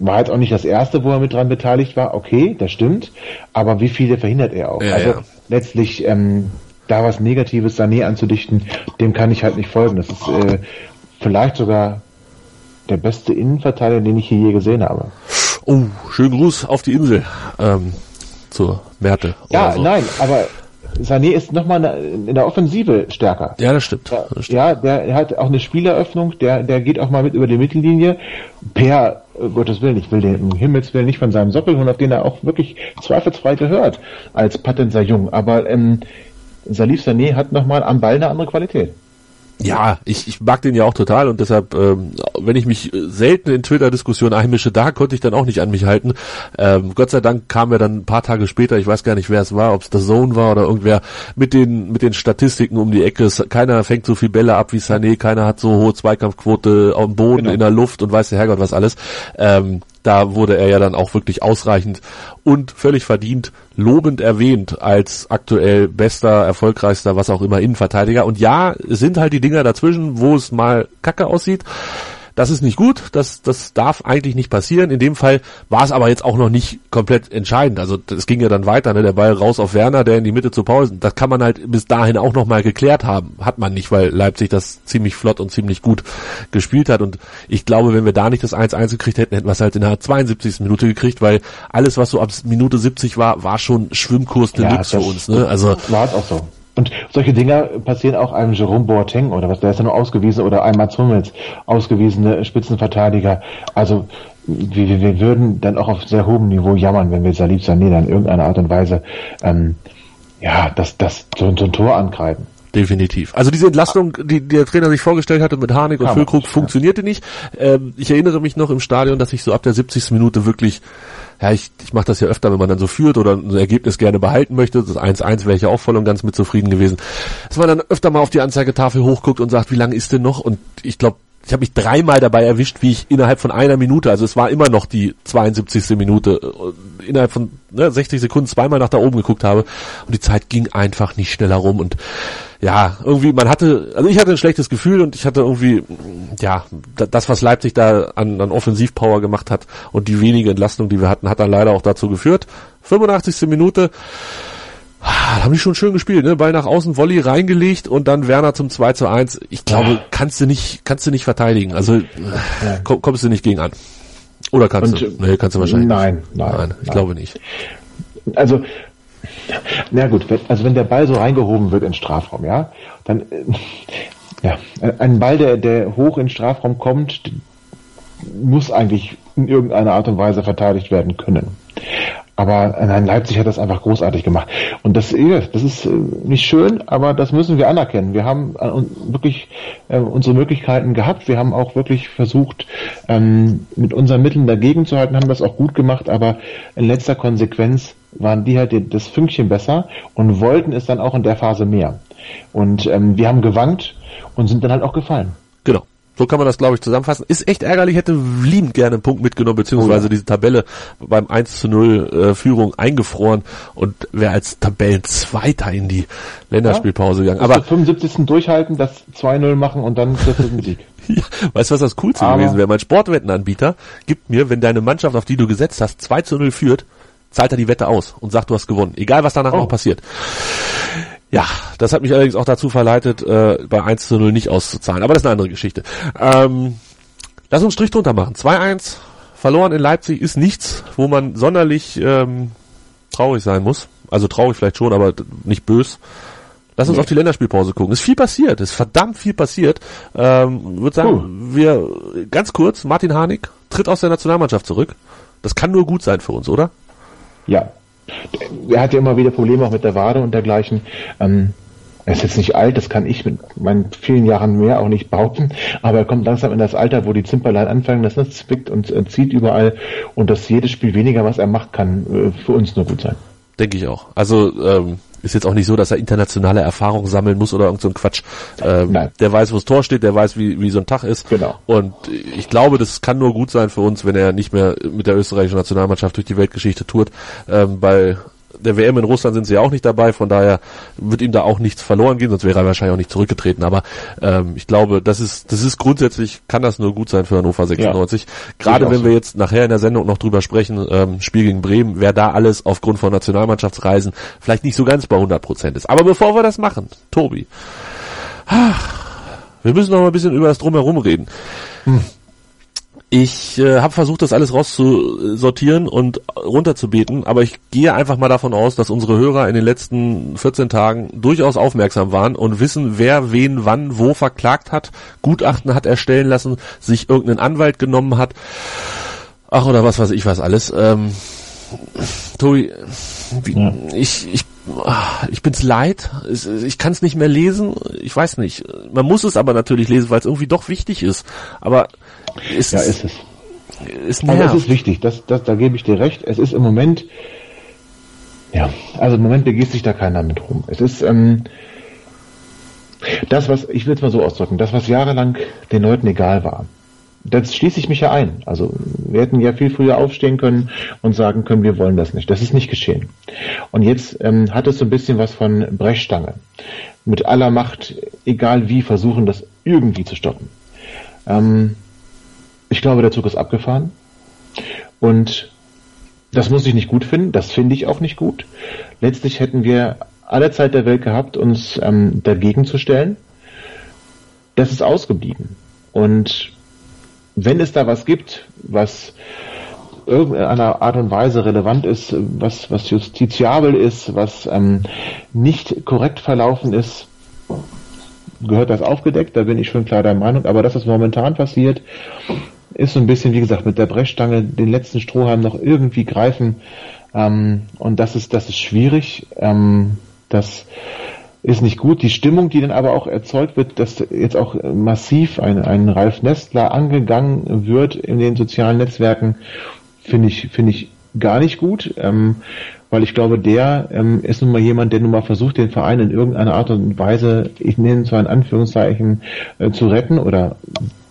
war jetzt auch nicht das erste, wo er mit dran beteiligt war. Okay, das stimmt, aber wie viele verhindert er auch? Ja, also ja. letztlich ähm, da was Negatives Sané anzudichten, dem kann ich halt nicht folgen. Das ist äh, vielleicht sogar der beste Innenverteidiger, den ich hier je gesehen habe. oh, schönen Gruß auf die Insel ähm, zur Merte. Ja, so. nein, aber Sané ist nochmal in der Offensive stärker. Ja, das stimmt. Ja, Das stimmt. ja, der hat auch eine Spieleröffnung, der, der geht auch mal mit über die Mittellinie. Per äh, Gottes Willen, ich will den um Himmels Willen nicht von seinem Sockel holen, auf den er auch wirklich zweifelsfrei gehört als Patenser Jung. Aber ähm, Salif Sané hat nochmal am Ball eine andere Qualität. Ja, ich, ich mag den ja auch total und deshalb, ähm, wenn ich mich äh, selten in Twitter-Diskussionen einmische, da konnte ich dann auch nicht an mich halten. Ähm, Gott sei Dank kam er dann ein paar Tage später, ich weiß gar nicht, wer es war, ob es der Zone war oder irgendwer, mit den mit den Statistiken um die Ecke. Keiner fängt so viel Bälle ab wie Sané, keiner hat so hohe Zweikampfquote am Boden, Genau. in der Luft und weiß der Herrgott was alles. Ähm, da wurde er ja dann auch wirklich ausreichend und völlig verdient lobend erwähnt als aktuell bester, erfolgreichster, was auch immer Innenverteidiger. Und ja, sind halt die Dinger dazwischen, wo es mal kacke aussieht. Das ist nicht gut, das, das darf eigentlich nicht passieren. In dem Fall war es aber jetzt auch noch nicht komplett entscheidend. Also es ging ja dann weiter, ne? der Ball raus auf Werner, der in die Mitte zu Pausen. Das kann man halt bis dahin auch noch mal geklärt haben. Hat man nicht, weil Leipzig das ziemlich flott und ziemlich gut gespielt hat. Und ich glaube, wenn wir da nicht das 1-1 gekriegt hätten, hätten wir es halt in der 72. Minute gekriegt, weil alles, was so ab Minute 70 war, war schon Schwimmkurs Deluxe das für uns. Ne? Also war es auch so. Und solche Dinger passieren auch einem Jerome Boateng oder was, der ist ja nur ausgewiesen, oder einem Mats Hummels, ausgewiesene Spitzenverteidiger. Also wir, wir- würden dann auch auf sehr hohem Niveau jammern, wenn wir Salif Sané dann in irgendeiner Art und Weise ähm, ja, das, das so, so ein Tor ankreiden. Definitiv. Also diese Entlastung, die der Trainer sich vorgestellt hatte mit Harnik und Füllkrug, funktionierte nicht. Ähm, ich erinnere mich noch im Stadion, dass ich so ab der 70. Minute wirklich, ja, ich, ich mache das ja öfter, wenn man dann so führt oder ein Ergebnis gerne behalten möchte. Das 1-1 wäre ich ja auch voll und ganz mit zufrieden gewesen. Dass man dann öfter mal auf die Anzeigetafel hochguckt und sagt, wie lange ist denn noch? Und ich glaube, ich habe mich dreimal dabei erwischt, wie ich innerhalb von einer Minute, also es war immer noch die 72. Minute, äh, innerhalb von ne, 60 Sekunden zweimal nach da oben geguckt habe und die Zeit ging einfach nicht schneller rum und ja, irgendwie, man hatte, also ich hatte ein schlechtes Gefühl und ich hatte irgendwie, ja, da- das, was Leipzig da an, an Offensivpower gemacht hat und die wenige Entlastung, die wir hatten, hat dann leider auch dazu geführt. 85. Minute, haben die schon schön gespielt, ne? Ball nach außen, Volley reingelegt und dann Werner zum 2 zu 1. Ich glaube, kannst du nicht, kannst du nicht verteidigen. Also äh, komm, kommst du nicht gegen an. Oder kannst Und, du? Nee, kannst du wahrscheinlich nein, nicht. nein, nein. Ich nein. glaube nicht. Also, na gut, wenn, also wenn der Ball so reingehoben wird in Strafraum, ja, dann, äh, ja, ein Ball, der, der hoch in Strafraum kommt, muss eigentlich in irgendeiner Art und Weise verteidigt werden können. Aber äh, nein, Leipzig hat das einfach großartig gemacht. Und das, das ist äh, nicht schön, aber das müssen wir anerkennen. Wir haben äh, wirklich unsere Möglichkeiten gehabt. Wir haben auch wirklich versucht, ähm, mit unseren Mitteln dagegen zu halten, haben das auch gut gemacht, aber in letzter Konsequenz waren die halt das Fünkchen besser und wollten es dann auch in der Phase mehr. Und ähm, wir haben gewankt und sind dann halt auch gefallen. Genau. So kann man das, glaube ich, zusammenfassen. Ist echt ärgerlich, hätte liebend gerne einen Punkt mitgenommen, beziehungsweise oh ja. diese Tabelle beim 1 zu 0 äh, Führung eingefroren und wäre als Tabellenzweiter in die Länderspielpause gegangen. Aber 75. durchhalten, das 2-0 machen und dann der Sieg. ja, weißt du, was das Coolste Aber gewesen wäre? Mein Sportwettenanbieter gibt mir, wenn deine Mannschaft, auf die du gesetzt hast, 2 zu 0 führt, zahlt er die Wette aus und sagt, du hast gewonnen. Egal, was danach oh. noch passiert. Ja, das hat mich allerdings auch dazu verleitet, äh, bei 1 zu 0 nicht auszuzahlen. Aber das ist eine andere Geschichte. Ähm, lass uns Strich drunter machen. 2-1 verloren in Leipzig ist nichts, wo man sonderlich ähm, traurig sein muss. Also traurig vielleicht schon, aber nicht bös. Lass uns nee. auf die Länderspielpause gucken. Ist viel passiert, ist verdammt viel passiert. Ähm, würde sagen, cool. wir ganz kurz, Martin Harnik tritt aus der Nationalmannschaft zurück. Das kann nur gut sein für uns, oder? Ja, er hat ja immer wieder Probleme auch mit der Wade und dergleichen. Ähm, er ist jetzt nicht alt, das kann ich mit meinen vielen Jahren mehr auch nicht behaupten, aber er kommt langsam in das Alter, wo die Zimperlein anfangen, das zwickt und äh, zieht überall und dass jedes Spiel weniger, was er macht, kann äh, für uns nur gut sein. Denke ich auch. Also ähm, ist jetzt auch nicht so, dass er internationale Erfahrung sammeln muss oder irgend so ein Quatsch. Ähm, Nein. Der weiß, wo das Tor steht, der weiß, wie, wie so ein Tag ist. Genau. Und ich glaube, das kann nur gut sein für uns, wenn er nicht mehr mit der österreichischen Nationalmannschaft durch die Weltgeschichte tourt. Ähm, bei der WM in Russland sind sie ja auch nicht dabei, von daher wird ihm da auch nichts verloren gehen, sonst wäre er wahrscheinlich auch nicht zurückgetreten. Aber ähm, ich glaube, das ist, das ist grundsätzlich, kann das nur gut sein für Hannover 96. Ja, Gerade wenn wir jetzt nachher in der Sendung noch drüber sprechen, ähm, Spiel gegen Bremen, wer da alles aufgrund von Nationalmannschaftsreisen vielleicht nicht so ganz bei 100 Prozent ist. Aber bevor wir das machen, Tobi, wir müssen noch mal ein bisschen über das Drumherum reden. Hm. Ich äh, habe versucht, das alles rauszusortieren und runterzubeten, aber ich gehe einfach mal davon aus, dass unsere Hörer in den letzten 14 Tagen durchaus aufmerksam waren und wissen, wer wen wann wo verklagt hat, Gutachten hat erstellen lassen, sich irgendeinen Anwalt genommen hat. Ach oder was weiß ich was alles. Ähm, Tobi, wie, ich, ich, ah, ich bin's leid. Ich, ich kann es nicht mehr lesen. Ich weiß nicht. Man muss es aber natürlich lesen, weil es irgendwie doch wichtig ist. Aber ist ja, ist es. Ist also es ist wichtig, das, das, da gebe ich dir recht. Es ist im Moment, ja, also im Moment begeht sich da keiner mit rum. Es ist ähm, das, was, ich will es mal so ausdrücken, das, was jahrelang den Leuten egal war. Das schließe ich mich ja ein. Also wir hätten ja viel früher aufstehen können und sagen können, wir wollen das nicht. Das ist nicht geschehen. Und jetzt ähm, hat es so ein bisschen was von Brechstange. Mit aller Macht, egal wie, versuchen das irgendwie zu stoppen. Ähm, ich glaube, der Zug ist abgefahren. Und das muss ich nicht gut finden. Das finde ich auch nicht gut. Letztlich hätten wir alle Zeit der Welt gehabt, uns ähm, dagegen zu stellen. Das ist ausgeblieben. Und wenn es da was gibt, was irgendeiner Art und Weise relevant ist, was, was justiziabel ist, was ähm, nicht korrekt verlaufen ist, gehört das aufgedeckt, da bin ich schon klar der Meinung, aber das, was momentan passiert, ist so ein bisschen, wie gesagt, mit der Brechstange den letzten Strohhalm noch irgendwie greifen. Ähm, und das ist, das ist schwierig. Ähm, das ist nicht gut. Die Stimmung, die dann aber auch erzeugt wird, dass jetzt auch massiv ein, ein Ralf Nestler angegangen wird in den sozialen Netzwerken, finde ich, finde ich gar nicht gut. Ähm, weil ich glaube, der ähm, ist nun mal jemand, der nun mal versucht, den Verein in irgendeiner Art und Weise, ich nenne es zwar in Anführungszeichen, äh, zu retten oder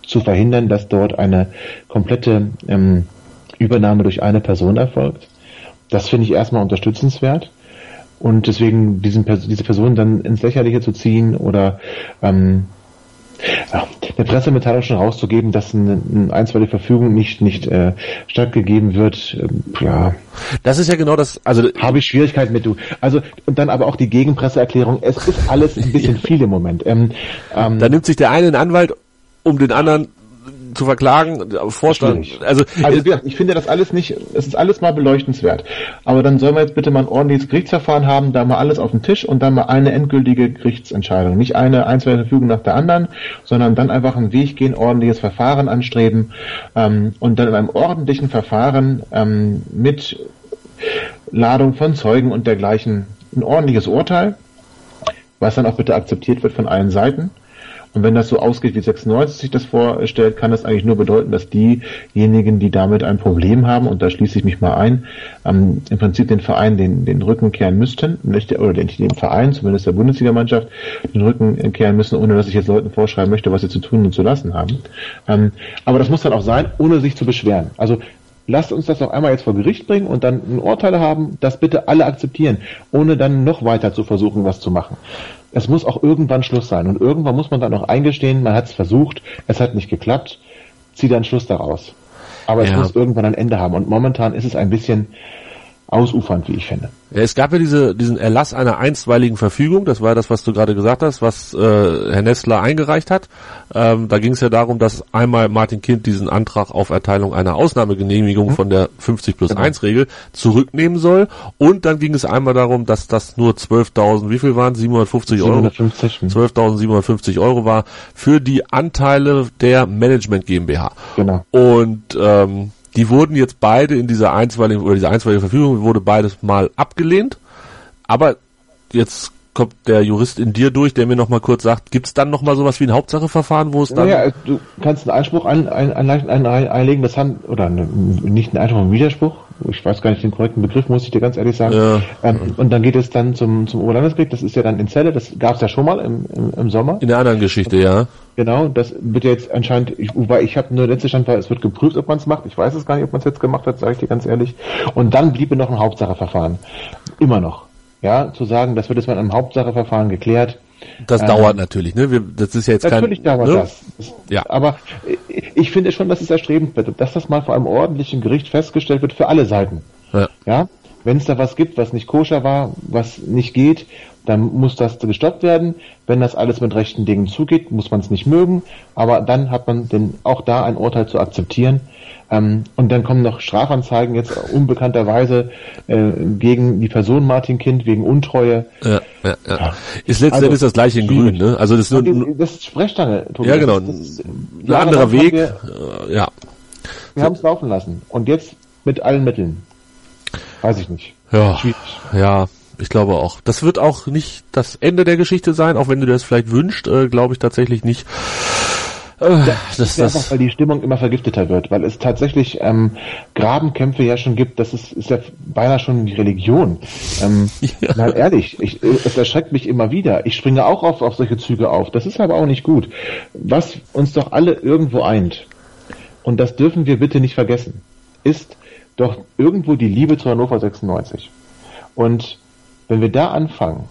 zu verhindern, dass dort eine komplette ähm, Übernahme durch eine Person erfolgt. Das finde ich erstmal unterstützenswert. Und deswegen diesen, diese Person dann ins Lächerliche zu ziehen oder ähm, ja, eine Pressemitteilung schon rauszugeben, dass eine, eine einstweilige Verfügung nicht nicht äh, stattgegeben wird, ähm, ja. Das ist ja genau das, also habe ich Schwierigkeiten mit du. Also und dann aber auch die Gegenpresseerklärung. Es ist alles ein bisschen viel im Moment. Ähm, ähm, da nimmt sich der eine einen Anwalt um den anderen zu verklagen, Vorstand, also, also ich finde das alles nicht, es ist alles mal beleuchtenswert. Aber dann sollen wir jetzt bitte mal ein ordentliches Gerichtsverfahren haben, da mal alles auf den Tisch und dann mal eine endgültige Gerichtsentscheidung. Nicht eine einzelne Verfügung nach der anderen, sondern dann einfach einen Weg gehen, ordentliches Verfahren anstreben ähm, und dann in einem ordentlichen Verfahren ähm, mit Ladung von Zeugen und dergleichen ein ordentliches Urteil, was dann auch bitte akzeptiert wird von allen Seiten Und wenn das so ausgeht, wie 96 sich das vorstellt, kann das eigentlich nur bedeuten, dass diejenigen, die damit ein Problem haben, und da schließe ich mich mal ein, ähm, im Prinzip den Verein den, den Rücken kehren müssten, oder den, den Verein, zumindest der Bundesligamannschaft, den Rücken kehren müssen, ohne dass ich jetzt Leuten vorschreiben möchte, was sie zu tun und zu lassen haben. Ähm, aber das muss dann auch sein, ohne sich zu beschweren. Also lasst uns das noch einmal jetzt vor Gericht bringen und dann ein Urteil haben, das bitte alle akzeptieren, ohne dann noch weiter zu versuchen, was zu machen. Es muss auch irgendwann Schluss sein und irgendwann muss man dann auch eingestehen, man hat es versucht, es hat nicht geklappt, zieht dann Schluss daraus. Aber ja. es muss irgendwann ein Ende haben und momentan ist es ein bisschen ausufernd, wie ich finde. Ja, es gab ja diese, diesen Erlass einer einstweiligen Verfügung, das war das, was du gerade gesagt hast, was äh, Herr Nestler eingereicht hat. Ähm, da ging es ja darum, dass einmal Martin Kind diesen Antrag auf Erteilung einer Ausnahmegenehmigung mhm. von der 50 plus genau. 1 Regel zurücknehmen soll. Und dann ging es einmal darum, dass das nur 12.000, wie viel waren 750 Euro? 12.750 hm. Euro war für die Anteile der Management GmbH. Genau. Und ähm, die wurden jetzt beide in dieser einstweiligen oder dieser einstweiligen Verfügung wurde beides mal abgelehnt. Aber jetzt kommt der Jurist in dir durch, der mir noch mal kurz sagt, gibt es dann noch mal sowas wie ein Hauptsacheverfahren, wo es dann... Ja, du kannst einen Einspruch ein, ein, ein, ein, einlegen, das haben, oder ne, nicht einen Einspruch, einen Widerspruch, ich weiß gar nicht den korrekten Begriff, muss ich dir ganz ehrlich sagen. Ja. Ähm, und dann geht es dann zum, zum Oberlandesgericht, das ist ja dann in Zelle, das gab es ja schon mal im, im, im Sommer. In der anderen Geschichte, ja. Genau, das wird jetzt anscheinend, ich, wobei ich habe nur letzte Stand war, es wird geprüft, ob man es macht. Ich weiß es gar nicht, ob man es jetzt gemacht hat, sage ich dir ganz ehrlich. Und dann bliebe noch ein Hauptsacheverfahren. Immer noch. Ja, zu sagen, das wird jetzt mal im Hauptsacheverfahren geklärt. Das ähm, dauert natürlich, ne? Wir, das ist ja jetzt natürlich kein, dauert ne? das. das. Ja. Aber ich finde schon, dass es erstrebend wird, dass das mal vor einem ordentlichen Gericht festgestellt wird für alle Seiten. Ja. ja? Wenn es da was gibt, was nicht koscher war, was nicht geht, dann muss das gestoppt werden. Wenn das alles mit rechten Dingen zugeht, muss man es nicht mögen, aber dann hat man denn auch da ein Urteil zu akzeptieren. Ähm, und dann kommen noch Strafanzeigen jetzt unbekannterweise äh, gegen die Person Martin Kind wegen Untreue. Ja, ja, ja. Ist letztendlich also, das gleiche in Grün, ne? Also das ist nur das ist Sprechstange. Tobias. Ja, genau. Das, ein anderer Weg. Wir, äh, ja. Wir so. haben es laufen lassen und jetzt mit allen Mitteln. Weiß ich nicht. Ja. Schwierig. Ja. Ich glaube auch. Das wird auch nicht das Ende der Geschichte sein, auch wenn du das vielleicht wünscht, äh, glaube ich tatsächlich nicht. Äh, das, das, ist einfach, weil die Stimmung immer vergifteter wird, weil es tatsächlich ähm, Grabenkämpfe ja schon gibt, das ist, ist ja beinahe schon die Religion. Ähm, ja. Mal ehrlich, ich, es erschreckt mich immer wieder. Ich springe auch auf, auf solche Züge auf. Das ist aber auch nicht gut. Was uns doch alle irgendwo eint, und das dürfen wir bitte nicht vergessen, ist doch irgendwo die Liebe zu Hannover 96. Und wenn wir da anfangen,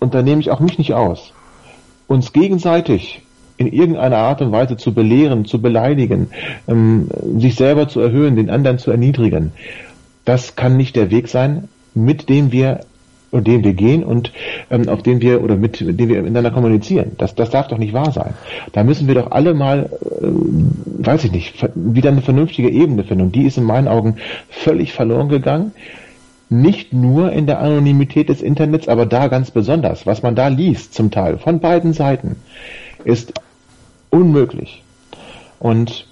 und da nehme ich auch mich nicht aus, uns gegenseitig in irgendeiner Art und Weise zu belehren, zu beleidigen, ähm, sich selber zu erhöhen, den anderen zu erniedrigen, das kann nicht der Weg sein, mit dem wir und dem wir gehen und ähm, auf dem wir oder mit, mit dem wir miteinander kommunizieren. Das, das darf doch nicht wahr sein. Da müssen wir doch alle mal, äh, weiß ich nicht, wieder eine vernünftige Ebene finden. Und die ist in meinen Augen völlig verloren gegangen nicht nur in der Anonymität des Internets, aber da ganz besonders. Was man da liest, zum Teil, von beiden Seiten, ist unmöglich. Und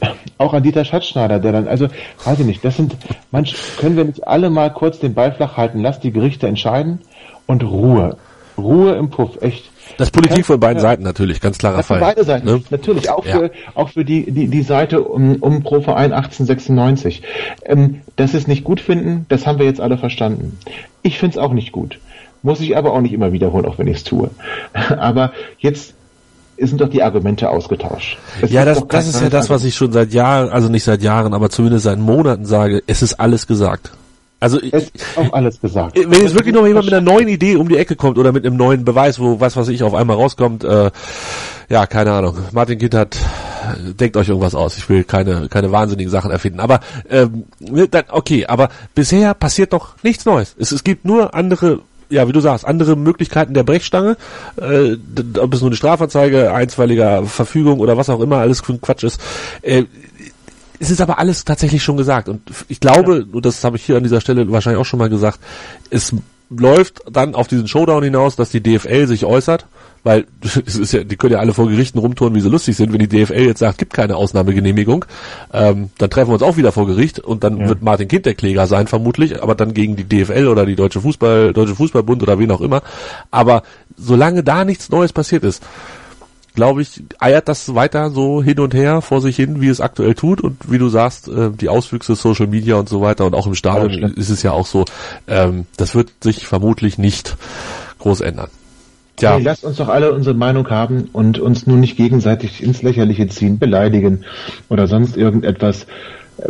auch an Dieter Schatzschneider, der dann, also, weiß ich nicht, das sind, manch, können wir nicht alle mal kurz den Ball flach halten, lass die Gerichte entscheiden und Ruhe. Ruhe im Puff, echt. Das ist Politik von beiden Seiten natürlich, ganz klarer Fall. Von beiden Seiten, ne? natürlich, auch, ja. für, auch für die, die, die Seite um, um Pro Verein 1896. Ähm, dass sie es nicht gut finden, das haben wir jetzt alle verstanden. Ich finde es auch nicht gut. Muss ich aber auch nicht immer wiederholen, auch wenn ich es tue. aber jetzt sind doch die Argumente ausgetauscht. Es ja, das, das ist ja das, was ich schon seit Jahren, also nicht seit Jahren, aber zumindest seit Monaten sage. Es ist alles gesagt. Also es ist auch alles gesagt. Wenn jetzt wirklich noch jemand mit einer neuen Idee um die Ecke kommt oder mit einem neuen Beweis, wo was was ich auf einmal rauskommt, äh, ja, keine Ahnung. Martin Kind hat denkt euch irgendwas aus. Ich will keine keine wahnsinnigen Sachen erfinden, aber ähm, ne, dann okay, aber bisher passiert doch nichts Neues. Es, es gibt nur andere ja, wie du sagst, andere Möglichkeiten der Brechstange, äh, ob es nur eine Strafanzeige, einstweiliger Verfügung oder was auch immer alles Quatsch ist. Äh, es ist aber alles tatsächlich schon gesagt. Und ich glaube, ja. und das habe ich hier an dieser Stelle wahrscheinlich auch schon mal gesagt, es läuft dann auf diesen Showdown hinaus, dass die DFL sich äußert, weil es ist ja, die können ja alle vor Gerichten rumtouren, wie sie lustig sind. Wenn die DFL jetzt sagt, gibt keine Ausnahmegenehmigung, ähm, dann treffen wir uns auch wieder vor Gericht und dann ja. wird Martin Kind der Kläger sein vermutlich, aber dann gegen die DFL oder die Deutsche Fußball, Deutsche Fußballbund oder wen auch immer. Aber solange da nichts Neues passiert ist, glaube ich, eiert das weiter so hin und her vor sich hin, wie es aktuell tut. Und wie du sagst, äh, die Auswüchse Social Media und so weiter und auch im Stadion Auch ist es ja auch so, ähm, das wird sich vermutlich nicht groß ändern. Ja. Hey, lasst uns doch alle unsere Meinung haben und uns nur nicht gegenseitig ins Lächerliche ziehen, beleidigen oder sonst irgendetwas,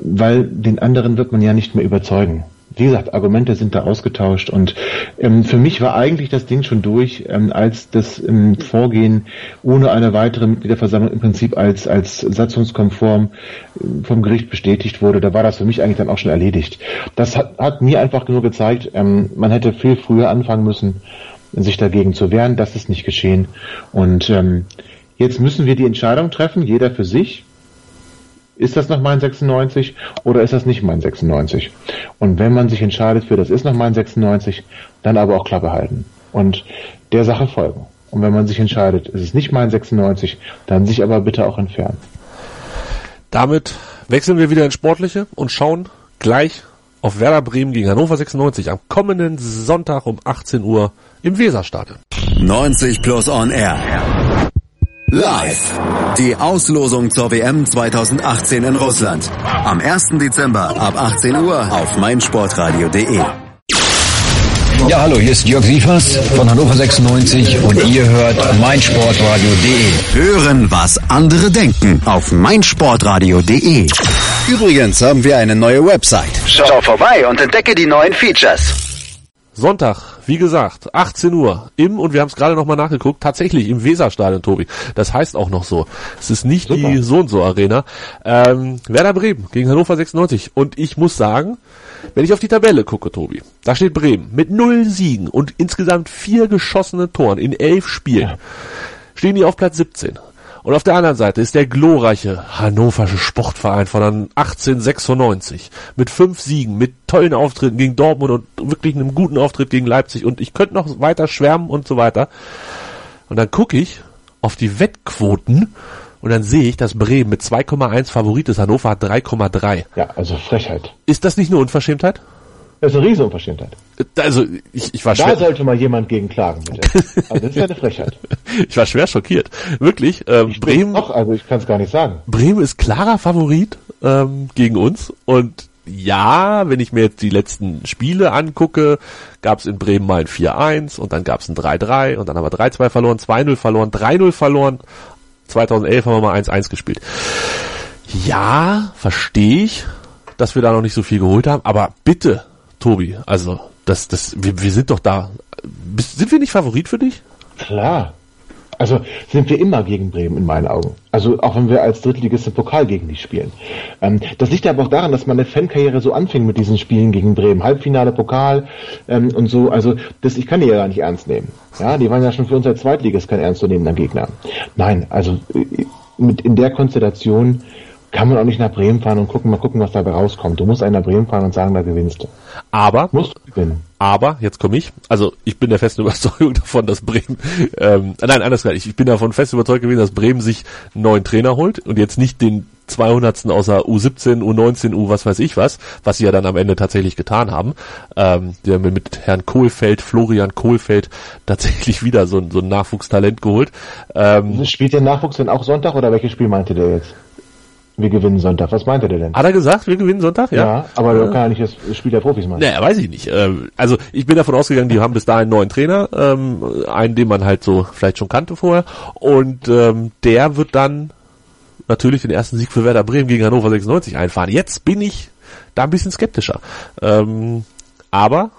weil den anderen wird man ja nicht mehr überzeugen. Wie gesagt, Argumente sind da ausgetauscht und ähm, für mich war eigentlich das Ding schon durch, ähm, als das ähm, Vorgehen ohne eine weitere Mitgliederversammlung im Prinzip als, als satzungskonform äh, vom Gericht bestätigt wurde. Da war das für mich eigentlich dann auch schon erledigt. Das hat, hat mir einfach nur gezeigt, ähm, man hätte viel früher anfangen müssen sich dagegen zu wehren. Das ist nicht geschehen. Und ähm, jetzt müssen wir die Entscheidung treffen, jeder für sich. Ist das noch mein 96 oder ist das nicht mein 96? Und wenn man sich entscheidet für das ist noch mein 96, dann aber auch Klappe halten und der Sache folgen. Und wenn man sich entscheidet, es ist nicht mein 96, dann sich aber bitte auch entfernen. Damit wechseln wir wieder ins Sportliche und schauen gleich auf Werder Bremen gegen Hannover 96 am kommenden Sonntag um 18 Uhr im Weserstadion. 90 Plus On Air. Live. Die Auslosung zur WM 2018 in Russland. Am 1. Dezember ab 18 Uhr auf meinsportradio.de. Ja, hallo, hier ist Jörg Sievers von Hannover 96 und ihr hört meinsportradio.de. Hören, was andere denken auf meinsportradio.de. Übrigens haben wir eine neue Website. Schau vorbei und entdecke die neuen Features. Sonntag, wie gesagt, 18 Uhr im, und wir haben es gerade nochmal nachgeguckt, tatsächlich im Weserstadion, Tobi. Das heißt auch noch so. Es ist nicht Super. die so und so Arena. Ähm, Werder Bremen gegen Hannover 96. Und ich muss sagen, wenn ich auf die Tabelle gucke, Tobi, da steht Bremen mit null Siegen und insgesamt vier geschossene Toren in elf Spielen. Ja. Stehen die auf Platz 17. Und auf der anderen Seite ist der glorreiche Hannoversche Sportverein von 1896 mit fünf Siegen, mit tollen Auftritten gegen Dortmund und wirklich einem guten Auftritt gegen Leipzig und ich könnte noch weiter schwärmen und so weiter. Und dann gucke ich auf die Wettquoten und dann sehe ich, dass Bremen mit 2,1 Favorit ist, Hannover hat 3,3. Ja, also Frechheit. Ist das nicht nur Unverschämtheit? Das ist eine Riesenunverschämtheit. Also ich, ich war da schwer. Da sollte mal jemand gegen klagen, bitte. Also das ist ja eine Frechheit. ich war schwer schockiert. Wirklich. Ähm, ich Bremen. Auch, also ich kann es gar nicht sagen. Bremen ist klarer Favorit ähm, gegen uns und ja, wenn ich mir jetzt die letzten Spiele angucke, gab es in Bremen mal ein 4-1 und dann gab es ein 3-3 und dann haben wir 3-2 verloren, 2-0 verloren, 3-0 verloren. 2011 haben wir mal 1-1 gespielt. Ja, verstehe ich, dass wir da noch nicht so viel geholt haben, aber bitte, Tobi, also das, das, wir, wir sind doch da. sind wir nicht Favorit für dich? Klar. Also sind wir immer gegen Bremen in meinen Augen. Also auch wenn wir als Drittligist im Pokal gegen die spielen. Ähm, das liegt aber auch daran, dass meine Fankarriere so anfing mit diesen Spielen gegen Bremen. Halbfinale, Pokal ähm, und so. Also das, ich kann die ja gar nicht ernst nehmen. Ja, die waren ja schon für uns als Zweitligist kein ernstzunehmender Gegner. Nein, also äh, mit in der Konstellation kann man auch nicht nach Bremen fahren und gucken, mal gucken, was dabei rauskommt. Du musst einen nach Bremen fahren und sagen, da gewinnst du. Aber, musst du gewinnen. Aber, jetzt komme ich, also ich bin der festen Überzeugung davon, dass Bremen, ähm, nein, anders gesagt, ich bin davon fest überzeugt gewesen, dass Bremen sich einen neuen Trainer holt und jetzt nicht den 200. außer U17, U19, U was weiß ich was, was sie ja dann am Ende tatsächlich getan haben. Ähm, die haben mit Herrn Kohlfeld, Florian Kohlfeld, tatsächlich wieder so, so ein Nachwuchstalent geholt. Ähm, Spielt der Nachwuchs denn auch Sonntag oder welches Spiel meinte der jetzt? Wir gewinnen Sonntag. Was meinte der denn? Hat er gesagt, wir gewinnen Sonntag? Ja, ja aber ja. kann ja nicht das Spiel der Profis machen. Naja, weiß ich nicht. Ähm, also ich bin davon ausgegangen, die haben bis dahin einen neuen Trainer, ähm, einen, den man halt so vielleicht schon kannte vorher. Und ähm, der wird dann natürlich den ersten Sieg für Werder Bremen gegen Hannover 96 einfahren. Jetzt bin ich da ein bisschen skeptischer. aber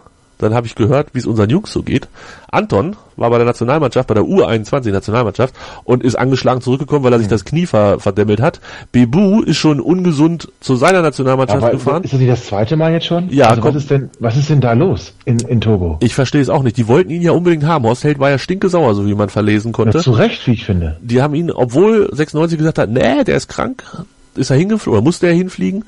dann habe ich gehört, wie es unseren Jungs so geht. Anton war bei der Nationalmannschaft, bei der U21 Nationalmannschaft und ist angeschlagen zurückgekommen, weil er sich das Knie ver verdämmelt hat. Bebu ist schon ungesund zu seiner Nationalmannschaft Aber gefahren. Ist das nicht das zweite Mal jetzt schon? Ja. Also was ist denn, was ist denn da los in, in Togo? Ich verstehe es auch nicht. Die wollten ihn ja unbedingt haben. Horst Held war ja stinkesauer, so wie man verlesen konnte. Ja, zu Recht, wie ich finde. Die haben ihn, obwohl 96 gesagt hat, nee, der ist krank, ist er hingeflogen, oder musste er hinfliegen,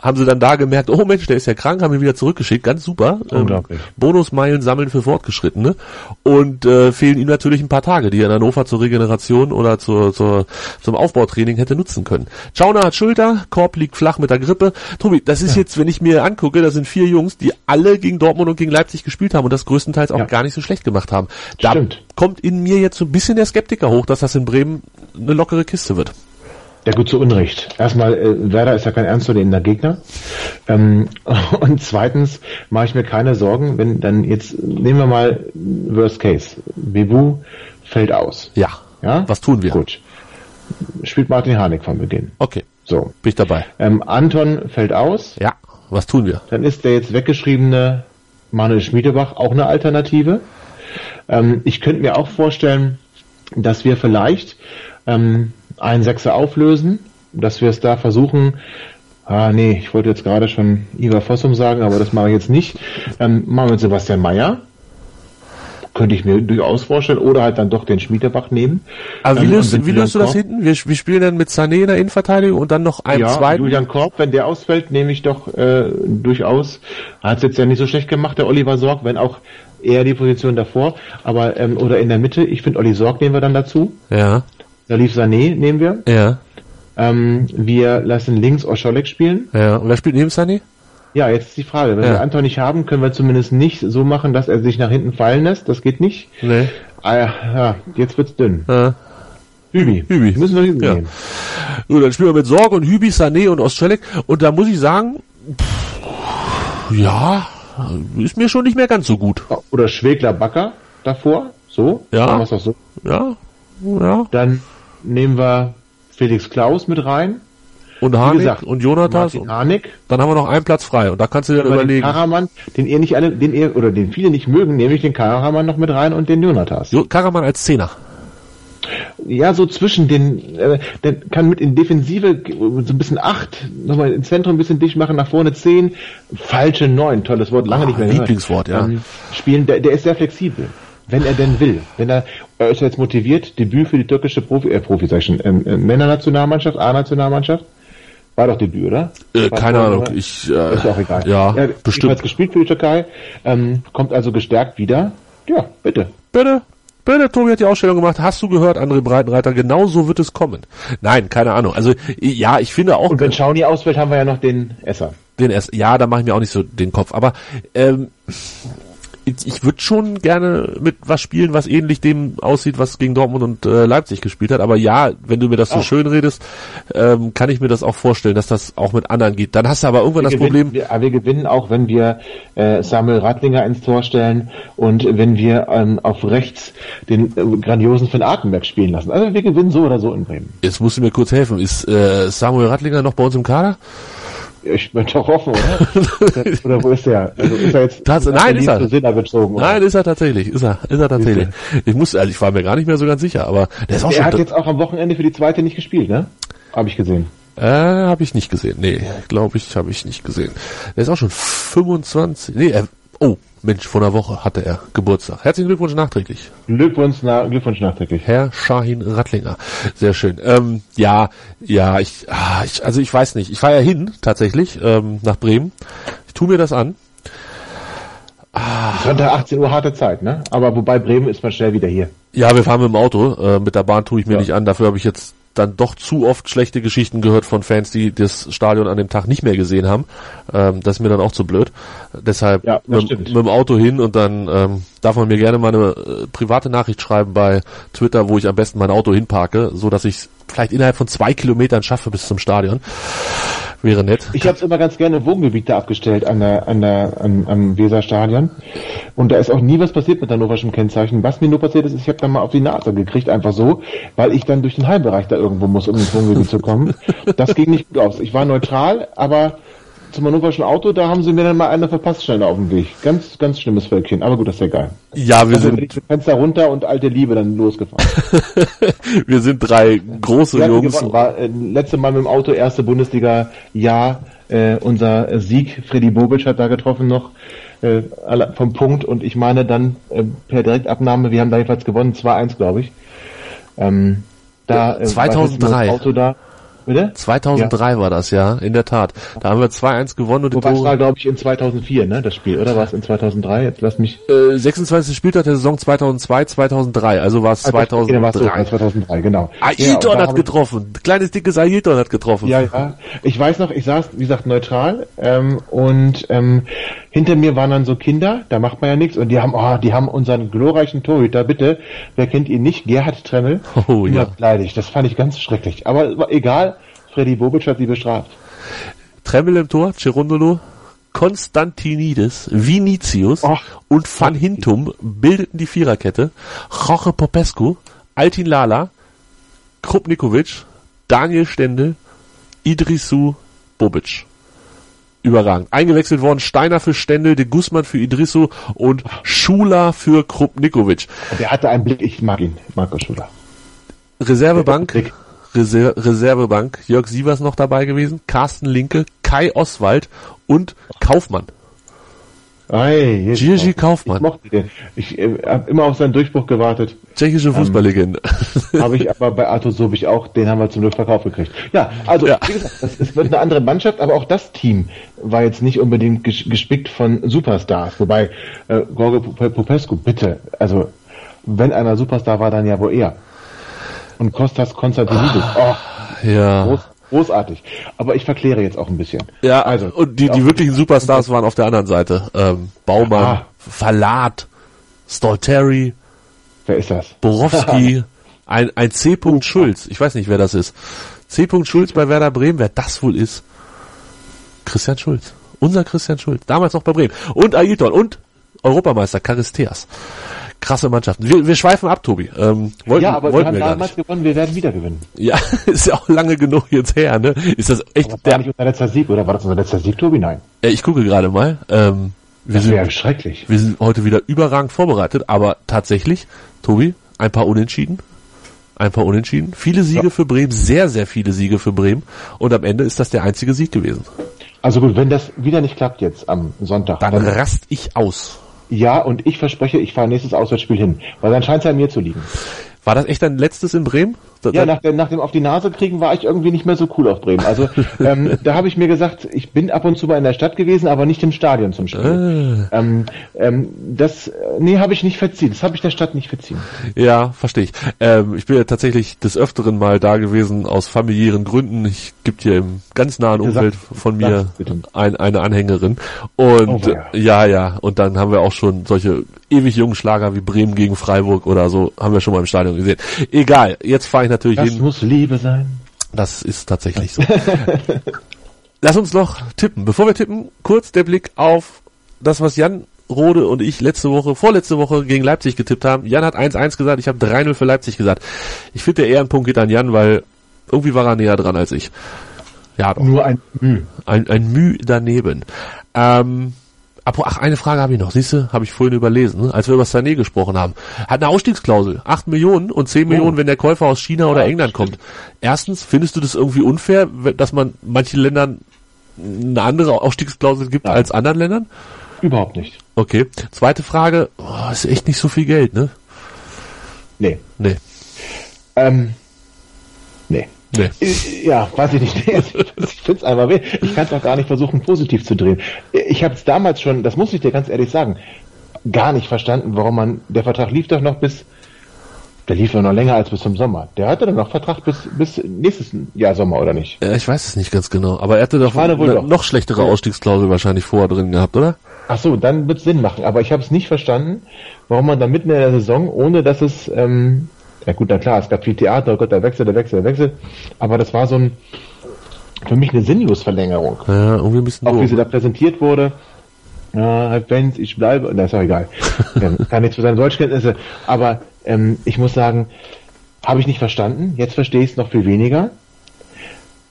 haben sie dann da gemerkt, oh Mensch, der ist ja krank, haben ihn wieder zurückgeschickt, ganz super. Ähm, Unglaublich. Bonusmeilen sammeln für Fortgeschrittene und äh, fehlen ihm natürlich ein paar Tage, die er in Hannover zur Regeneration oder zur, zur, zum Aufbautraining hätte nutzen können. Schauner hat Schulter, Korb liegt flach mit der Grippe. Tobi, das ist jetzt, wenn ich mir angucke, das sind vier Jungs, die alle gegen Dortmund und gegen Leipzig gespielt haben und das größtenteils auch Ja. gar nicht so schlecht gemacht haben. Da Stimmt. kommt in mir jetzt so ein bisschen der Skeptiker hoch, dass das in Bremen eine lockere Kiste wird. Ja gut, zu Unrecht. Erstmal, äh, Werder ist ja kein ernstzunehmender Gegner. Ähm, und zweitens mache ich mir keine Sorgen, wenn dann jetzt, nehmen wir mal Worst Case. Bebu fällt aus. Ja. Ja? Was tun wir? Gut. Spielt Martin Harnik von Beginn. Okay, So. bin ich dabei. Ähm, Anton fällt aus. Ja, was tun wir? Dann ist der jetzt weggeschriebene Manuel Schmiedebach auch eine Alternative. Ähm, ich könnte mir auch vorstellen, dass wir vielleicht ähm, einen Sechser auflösen, dass wir es da versuchen. Ah, nee, ich wollte jetzt gerade schon Ivar Fossum sagen, aber das mache ich jetzt nicht. Ähm, machen wir mit Sebastian Mayer. Könnte ich mir durchaus vorstellen. Oder halt dann doch den Schmiedebach nehmen. Aber wie Ähm, löst, wie löst du das hinten? Wir, wir spielen dann mit Sané in der Innenverteidigung und dann noch einen ja, zweiten. Julian Korb, wenn der ausfällt, nehme ich doch äh, durchaus. Hat es jetzt ja nicht so schlecht gemacht, der Oliver Sorg, wenn auch eher die Position davor, aber ähm, oder in der Mitte. Ich finde, Olli Sorg nehmen wir dann dazu. Ja, Da lief Sané, nehmen wir. ja, Ähm, wir lassen links Oscholek spielen. ja. Und wer spielt neben Sané? Ja, jetzt ist die Frage. Wenn Ja. wir Anton nicht haben, können wir zumindest nicht so machen, dass er sich nach hinten fallen lässt. Das geht nicht. Nee. Ah, ja, jetzt wird's dünn. Ja. Hübi. Hübi. Müssen wir Hübi Ja. nehmen. So, dann spielen wir mit Sorg und Hübi, Sané und Ostschelek. Und da muss ich sagen, pff, ja, ist mir schon nicht mehr ganz so gut. Oder Schwegler Backer davor. So. Ja. Doch so. Ja, ja. Dann nehmen wir Felix Klaus mit rein. Und Harnik gesagt, und Jonathas. Martin Und Harnik. dann haben wir noch einen Platz frei. Und da kannst du dir dann Über den überlegen. Karaman, den ihr nicht alle, den ihr, oder den viele nicht mögen, nehme ich den Karaman noch mit rein und den Jonathas. Jo Karaman als Zehner. Ja, so zwischen den, äh, der kann mit in Defensive so ein bisschen acht, nochmal im Zentrum ein bisschen dicht machen, nach vorne zehn, falsche neun, tolles Wort, lange Ah, nicht mehr gehört. Lieblingswort, ja. Ähm, spielen, der, der ist sehr flexibel. Wenn er denn will. Wenn er, er ist jetzt motiviert, Debüt für die türkische Profi, äh, Profi, sag ich schon, ähm, äh, Männernationalmannschaft, A-Nationalmannschaft. War doch Debüt, oder? Äh, keine Ahnung. oder? Ich, äh, Ist auch egal. Ja, er hat bestimmt. gespielt für die Türkei, ähm, kommt also gestärkt wieder. Ja, bitte. Bitte? Bitte, Tobi hat die Ausstellung gemacht. Hast du gehört, André Breitenreiter? Genau so wird es kommen. Nein, keine Ahnung. Also, ja, ich finde auch, Und wenn Schauni ausfällt, haben wir ja noch den Esser. den erst, ja, da mache ich mir auch nicht so den Kopf. Aber ähm, ich, ich würde schon gerne mit was spielen, was ähnlich dem aussieht, was gegen Dortmund und äh, Leipzig gespielt hat. Aber ja, wenn du mir das so Auch. schön redest, ähm, kann ich mir das auch vorstellen, dass das auch mit anderen geht. Dann hast du aber irgendwann das wir Problem. Gewinnen, wir, aber wir gewinnen auch, wenn wir äh, Samuel Radlinger ins Tor stellen und wenn wir ähm, auf rechts den äh, grandiosen Van Artenberg spielen lassen. Also wir gewinnen so oder so in Bremen. Jetzt musst du mir kurz helfen. Ist äh, Samuel Rattlinger noch bei uns im Kader? Ich bin doch offen, oder? oder wo ist der? Also ist er jetzt nein, ist er. zu Sinner gezogen? oder? Nein, ist er tatsächlich. Ist er, ist er tatsächlich. Ich muss, also ich war mir gar nicht mehr so ganz sicher, aber der ist auch Er schon. hat jetzt auch am Wochenende für die zweite nicht gespielt, ne? Habe ich gesehen. Äh, habe ich nicht gesehen. Nee, glaube ich, habe ich nicht gesehen. Der ist auch schon 25. Nee, er, oh, Mensch, vor einer Woche hatte er Geburtstag. Herzlichen Glückwunsch nachträglich. Glückwunsch, na, Glückwunsch nachträglich. Herr Shahin Rattlinger. Sehr schön. Ähm, ja, ja, ich, ah, ich, also ich weiß nicht. Ich fahre ja hin, tatsächlich, ähm, nach Bremen. Ich tu mir das an. Sonntag 18 Uhr harte Zeit, ne? Aber wobei Bremen ist man schnell wieder hier. Ja, wir fahren mit dem Auto. Äh, mit der Bahn tue ich mir Ja. nicht an. Dafür habe ich jetzt dann doch zu oft schlechte Geschichten gehört von Fans, die das Stadion an dem Tag nicht mehr gesehen haben. Ähm, das ist mir dann auch zu blöd. Deshalb Ja, mit, mit dem Auto hin und dann ähm, darf man mir gerne mal eine äh, private Nachricht schreiben bei Twitter, wo ich am besten mein Auto hinparke, so dass ich es vielleicht innerhalb von zwei Kilometern schaffe bis zum Stadion. Wäre nett. Ich habe immer ganz gerne Wohngebiete abgestellt an der, an der, am, am Weserstadion. Und da ist auch nie was passiert mit hannoverschem Kennzeichen. Was mir nur passiert ist, ich habe dann mal auf die Nase gekriegt, einfach so, weil ich dann durch den Heimbereich da irgendwo muss, um ins Wohngebiet zu kommen. Das ging nicht gut aus. Ich war neutral, aber zum hannoverschen Auto, da haben sie mir dann mal eine verpasst schnell auf dem Weg. Ganz, ganz schlimmes Völkchen. Aber gut, das ist ja geil. Ja, wir Also sind, Fenster runter und alte Liebe dann losgefahren. wir sind drei große hatten Jungs. war äh, letzte Mal mit dem Auto, erste Bundesliga, ja, äh, unser Sieg, Freddy Bobic hat da getroffen noch, äh, vom Punkt und ich meine dann äh, per Direktabnahme, wir haben da jedenfalls gewonnen, 2-1 glaube ich. Ähm, da, äh, war ich 2003. jetzt mit dem Auto da Bitte? 2003 war das, ja, in der Tat. Da haben wir 2-1 gewonnen und die Wobei war, Tore, glaube ich, in 2004, ne, das Spiel, oder war es in 2003? Jetzt lass mich... äh, 26. Spieltag der Saison 2002, 2003, also war es Ja, war's so, 2003. 2003, genau. Ja, und Ailton da hat getroffen. Kleines, dickes Ailton hat getroffen. Ich, ja, ja. Ich weiß noch, ich saß, wie gesagt, neutral ähm, und ähm, hinter mir waren dann so Kinder, da macht man ja nichts und die haben, oh, die haben unseren glorreichen Torhüter, bitte, wer kennt ihn nicht, Gerhard Tremmel, Oh, ja. beleidigt. Das fand ich ganz schrecklich. Aber egal, Freddy Bobic hat sie bestraft. Tremmel im Tor, Cerundolo, Konstantinidis, Vinicius Ach. und Van Hintum bildeten die Viererkette. Jorge Popescu, Altin Lala, Krupnikovic, Daniel Stendel, Idrisu Bobic. Überragend. Eingewechselt worden Steiner für Stendel, de Guzman für Idrisu und Schula für Krupnikovic. Der hatte einen Blick, ich mag ihn, Marco Schuler. Reservebank. Reser Reservebank, Jörg Sievers noch dabei gewesen, Carsten Linke, Kai Oswald und Kaufmann. Ei, Gigi Ich Kaufmann, mochte den. Ich äh, habe immer auf seinen Durchbruch gewartet. tschechische Fußballlegende. Habe ich aber bei Arthur Sobich auch, den haben wir zum Glück verkauft gekriegt. Ja, also Ja. wie gesagt, es wird eine andere Mannschaft, aber auch das Team war jetzt nicht unbedingt ges gespickt von Superstars. Wobei, äh, Gorge Pop- Popescu, bitte, also wenn einer Superstar war, dann ja wohl er. Und Kostas Konstantinidis, oh, ja. groß, großartig. Aber ich verkläre jetzt auch ein bisschen. Ja, also und die, die wirklichen Superstars waren auf der anderen Seite. Ähm, Baumann, Ah. Verlat, Stolteri, Wer ist das? Borowski, ein, ein C. Schulz. Ich weiß nicht, wer das ist. C. Schulz bei Werder Bremen, wer das wohl ist. Christian Schulz. Unser Christian Schulz. Damals noch bei Bremen. Und Ailton und Europameister Charisteas. Krasse Mannschaften. Wir, wir schweifen ab, Tobi. Ähm, wollten, Ja, aber wir wollten haben wir damals nicht. gewonnen, wir werden wieder gewinnen. Ja, ist ja auch lange genug jetzt her, ne? Ist das echt Das war nicht unser letzter Sieg, oder war das unser letzter Sieg, Tobi? Nein. äh, ich gucke gerade mal. Ähm, wir Das sind wäre schrecklich. Wir sind heute wieder überragend vorbereitet, aber tatsächlich, Tobi, ein paar Unentschieden. Ein paar Unentschieden. Viele Siege Ja. für Bremen, sehr, sehr viele Siege für Bremen. Und am Ende ist das der einzige Sieg gewesen. Also gut, wenn das wieder nicht klappt jetzt am Sonntag, Dann dann rast ich aus. Ja, und ich verspreche, ich fahre nächstes Auswärtsspiel hin, weil dann scheint es an mir zu liegen. War das echt dein letztes in Bremen? Ja, nach dem, nach dem auf die Nase kriegen war ich irgendwie nicht mehr so cool auf Bremen. Also ähm, da habe ich mir gesagt, ich bin ab und zu mal in der Stadt gewesen, aber nicht im Stadion zum Spiel. Ähm, ähm, das, äh, nee, habe ich nicht verziehen. Das habe ich der Stadt nicht verziehen. ja verstehe ich. Ähm, ich bin ja tatsächlich des Öfteren mal da gewesen aus familiären Gründen. Ich gibt hier im ganz nahen Umfeld von mir ein, eine Anhängerin. Und Oh, äh, ja, ja. Und dann haben wir auch schon solche ewig jungen Schlager wie Bremen gegen Freiburg oder so, haben wir schon mal im Stadion gesehen. Egal, jetzt fahre ich natürlich Das hin. muss Liebe sein. Das ist tatsächlich so. Lass uns noch tippen. Bevor wir tippen, kurz der Blick auf das, was Jan Rode und ich letzte Woche, vorletzte Woche gegen Leipzig getippt haben. Jan hat 1-1 gesagt, ich habe 3-0 für Leipzig gesagt. Ich finde, der Ehrenpunkt geht an Jan, weil irgendwie war er näher dran als ich. Ja, doch. Nur ein Müh. Ein, ein Müh daneben. Ähm, apro- ach, eine Frage habe ich noch. Siehst du, habe ich vorhin überlesen, ne? als wir über Sané gesprochen haben. Hat eine Ausstiegsklausel. 8 Millionen und 10 Millionen, wenn der Käufer aus China oder England kommt. Erstens, findest du das irgendwie unfair, dass man manchen Ländern eine andere Ausstiegsklausel gibt Nein. als anderen Ländern? Überhaupt nicht. Okay. Zweite Frage, oh, ist echt nicht so viel Geld, ne? Nee. Nee. Ähm, nee. Nee. Äh, Ja, weiß ich nicht. Ich finde es einfach weh. Ich kann es auch gar nicht versuchen, positiv zu drehen. Ich habe es damals schon, das muss ich dir ganz ehrlich sagen, gar nicht verstanden, warum man, der Vertrag lief doch noch bis, der lief doch noch länger als bis zum Sommer. Der hatte dann noch Vertrag bis, bis nächstes Jahr Sommer, oder nicht? Ja, ich weiß es nicht ganz genau. Aber er hatte doch eine doch. noch schlechtere Ausstiegsklausel wahrscheinlich vorher drin gehabt, oder? Ach so, dann wird Sinn machen. Aber ich habe es nicht verstanden, warum man dann mitten in der Saison, ohne dass es, ähm, ja gut, na klar, es gab viel Theater, oh Gott, der Wechsel, der Wechsel, der Wechsel. Aber das war so ein, für mich eine Sinnlosverlängerung. Ja, irgendwie ein bisschen Auch wie doof. sie da präsentiert wurde. Ja, Herr Benz, ich bleibe, na ist auch egal. ähm, kann nichts für seine Deutschkenntnisse. Aber ähm, ich muss sagen, habe ich nicht verstanden. Jetzt verstehe ich es noch viel weniger.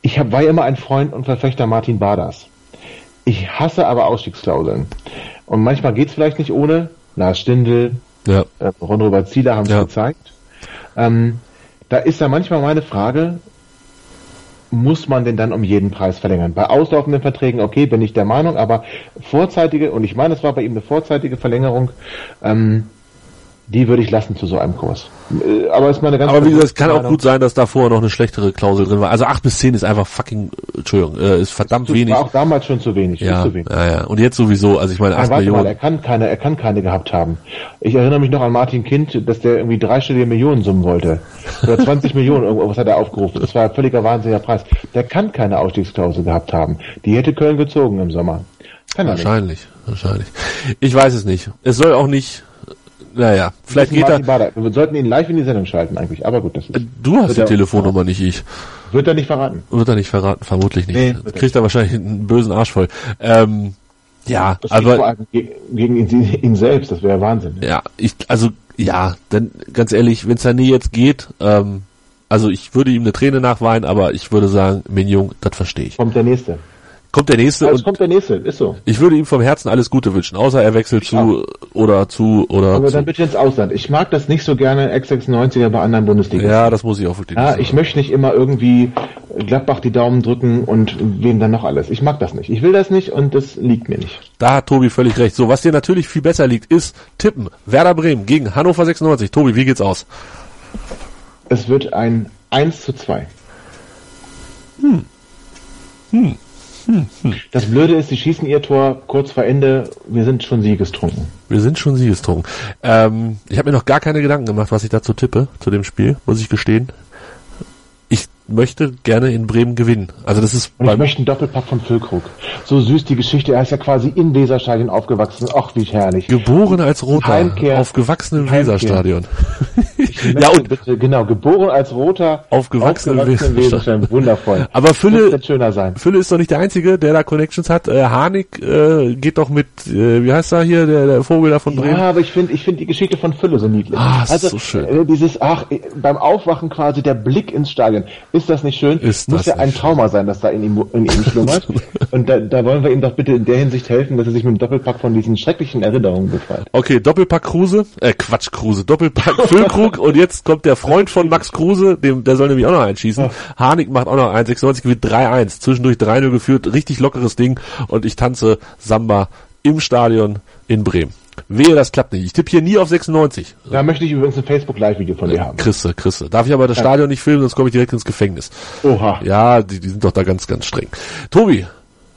Ich hab, war ja immer ein Freund und Verfechter Martin Badas. Ich hasse aber Ausstiegsklauseln. Und manchmal geht's vielleicht nicht ohne. Lars Stindl, Ja. äh, Ron-Robert Zieler haben es Ja. gezeigt. Ähm, da ist ja manchmal meine Frage, muss man denn dann um jeden Preis verlängern? Bei auslaufenden Verträgen, okay, bin ich der Meinung, aber vorzeitige, und ich meine, es war bei ihm eine vorzeitige Verlängerung, ähm, die würde ich lassen zu so einem Kurs. Äh, Aber ist mal eine ganz Aber wie gesagt, es kann auch gut sein, dass da vorher noch eine schlechtere Klausel drin war. Also 8 bis 10 ist einfach fucking, äh, Entschuldigung, äh, ist verdammt Das wenig. war auch damals schon zu wenig. Ja, zu wenig. ja, ja. Und jetzt sowieso, also ich meine, Aber 8 warte mal, er Millionen. kann keine, er kann keine gehabt haben. Ich erinnere mich noch an Martin Kind, dass der irgendwie dreistellige Millionen summen wollte. Oder 20 Millionen, irgendwas hat er aufgerufen. Das war ein völliger wahnsinniger Preis. Der kann keine Ausstiegsklausel gehabt haben. Die hätte Köln gezogen im Sommer. Kann er nicht. Wahrscheinlich, wahrscheinlich. Ich weiß es nicht. Es soll auch nicht, naja, vielleicht geht Martin er, Bader. Wir sollten ihn live in die Sendung schalten eigentlich. Aber gut, das ist, du hast die er- Telefonnummer, nicht ich. wird er nicht verraten. Wird er nicht verraten, vermutlich nicht. Nee, Kriegt er wahrscheinlich einen bösen Arsch voll. Ähm, ja, Das aber, gegen ihn, ihn selbst. Das wäre Wahnsinn. ja, ich, also, ja, dann, ganz ehrlich, wenn Sané jetzt geht, ähm, also ich würde ihm eine Träne nachweinen, aber ich würde sagen, Mignon, das verstehe ich. Kommt der nächste. Kommt der nächste und kommt der nächste. Ist so. ich würde ihm vom Herzen alles Gute wünschen, außer er wechselt zu oder zu oder Aber zu. dann bitte ins Ausland. Ich mag das nicht so gerne Ex-96er bei anderen Bundesliga. Ja, das muss ich auch wirklich Ja, sagen. ich möchte nicht immer irgendwie Gladbach die Daumen drücken und wem dann noch alles. Ich mag das nicht. Ich will das nicht und das liegt mir nicht. Da hat Tobi völlig recht. So, was dir natürlich viel besser liegt, ist Tippen. Werder Bremen gegen Hannover 96. Tobi, wie geht's aus? Es wird ein 1 zu 2. Das Blöde ist, sie schießen ihr Tor kurz vor Ende. Wir sind schon siegestrunken. Wir sind schon siegestrunken. Ähm, ich habe mir noch gar keine Gedanken gemacht, was ich dazu tippe, zu dem Spiel, muss ich gestehen. Möchte gerne in Bremen gewinnen. Also das ist Und ich möchte einen Doppelpack von Füllkrug. So süß die Geschichte. Er ist ja quasi im Weserstadion aufgewachsen. Ach, wie herrlich. geboren als Roter, Heimkehr. aufgewachsen im Heimkehr. Weserstadion. Ja, und bitte, genau, geboren als Roter, Aufgewachsen aufgewachsen im Weserstadion. Wundervoll. Aber Fülle- schöner sein. Fülle ist doch nicht der Einzige, der da Connections hat. Äh, Harnik äh, geht doch mit, äh, wie heißt er hier, der, der Vogel da von Bremen? Ja, aber ich finde ich finde die Geschichte von Fülle so niedlich. Ah, es ist also so schön. äh, dieses ach äh, beim Aufwachen quasi der Blick ins Stadion. Ist das nicht schön? Ist Muss das ja ein Trauma sein, dass da in ihm in ihm schlummert. Und da, da wollen wir ihm doch bitte in der Hinsicht helfen, dass er sich mit dem Doppelpack von diesen schrecklichen Erinnerungen befreit. Okay, Doppelpack Kruse, äh Quatsch Kruse, Doppelpack Füllkrug und jetzt kommt der Freund von Max Kruse, dem, der soll nämlich auch noch einschießen. Harnik macht auch noch 1,96, gewinnt 3-1, zwischendurch 3-0 geführt, richtig lockeres Ding und ich tanze Samba im Stadion in Bremen. Wehe, das klappt nicht. Ich tippe hier nie auf 96. Da möchte ich übrigens ein Facebook Live Video von dir haben. Chrisse, Chrisse. Darf ich aber das Stadion nicht filmen, sonst komme ich direkt ins Gefängnis. Oha. Ja, die, die sind doch da ganz, ganz streng. Tobi,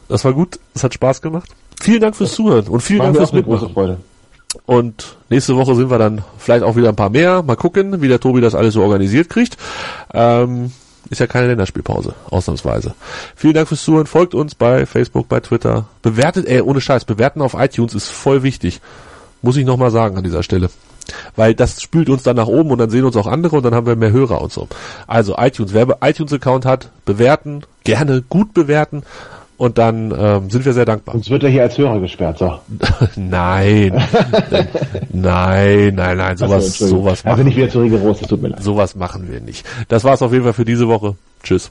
das war gut, es hat Spaß gemacht. Vielen Dank fürs Zuhören und vielen Dank fürs eine große Mitmachen. Freude. Und nächste Woche sind wir dann vielleicht auch wieder ein paar mehr. Mal gucken, wie der Tobi das alles so organisiert kriegt. Ähm, ist ja keine Länderspielpause, ausnahmsweise. Vielen Dank fürs Zuhören. Folgt uns bei Facebook, bei Twitter. Bewertet, ey, ohne Scheiß, bewerten auf iTunes ist voll wichtig. Muss ich nochmal sagen an dieser Stelle. Weil das spült uns dann nach oben und dann sehen uns auch andere und dann haben wir mehr Hörer und so. Also iTunes, wer iTunes-Account hat, bewerten, gerne gut bewerten und dann ähm, sind wir sehr dankbar. Sonst wird er hier als Hörer gesperrt. So. nein, nein, nein, nein, sowas, Entschuldigung. sowas bin machen, ich wieder zu rigoros, das tut mir leid. sowas machen wir nicht. Das war's auf jeden Fall für diese Woche. Tschüss.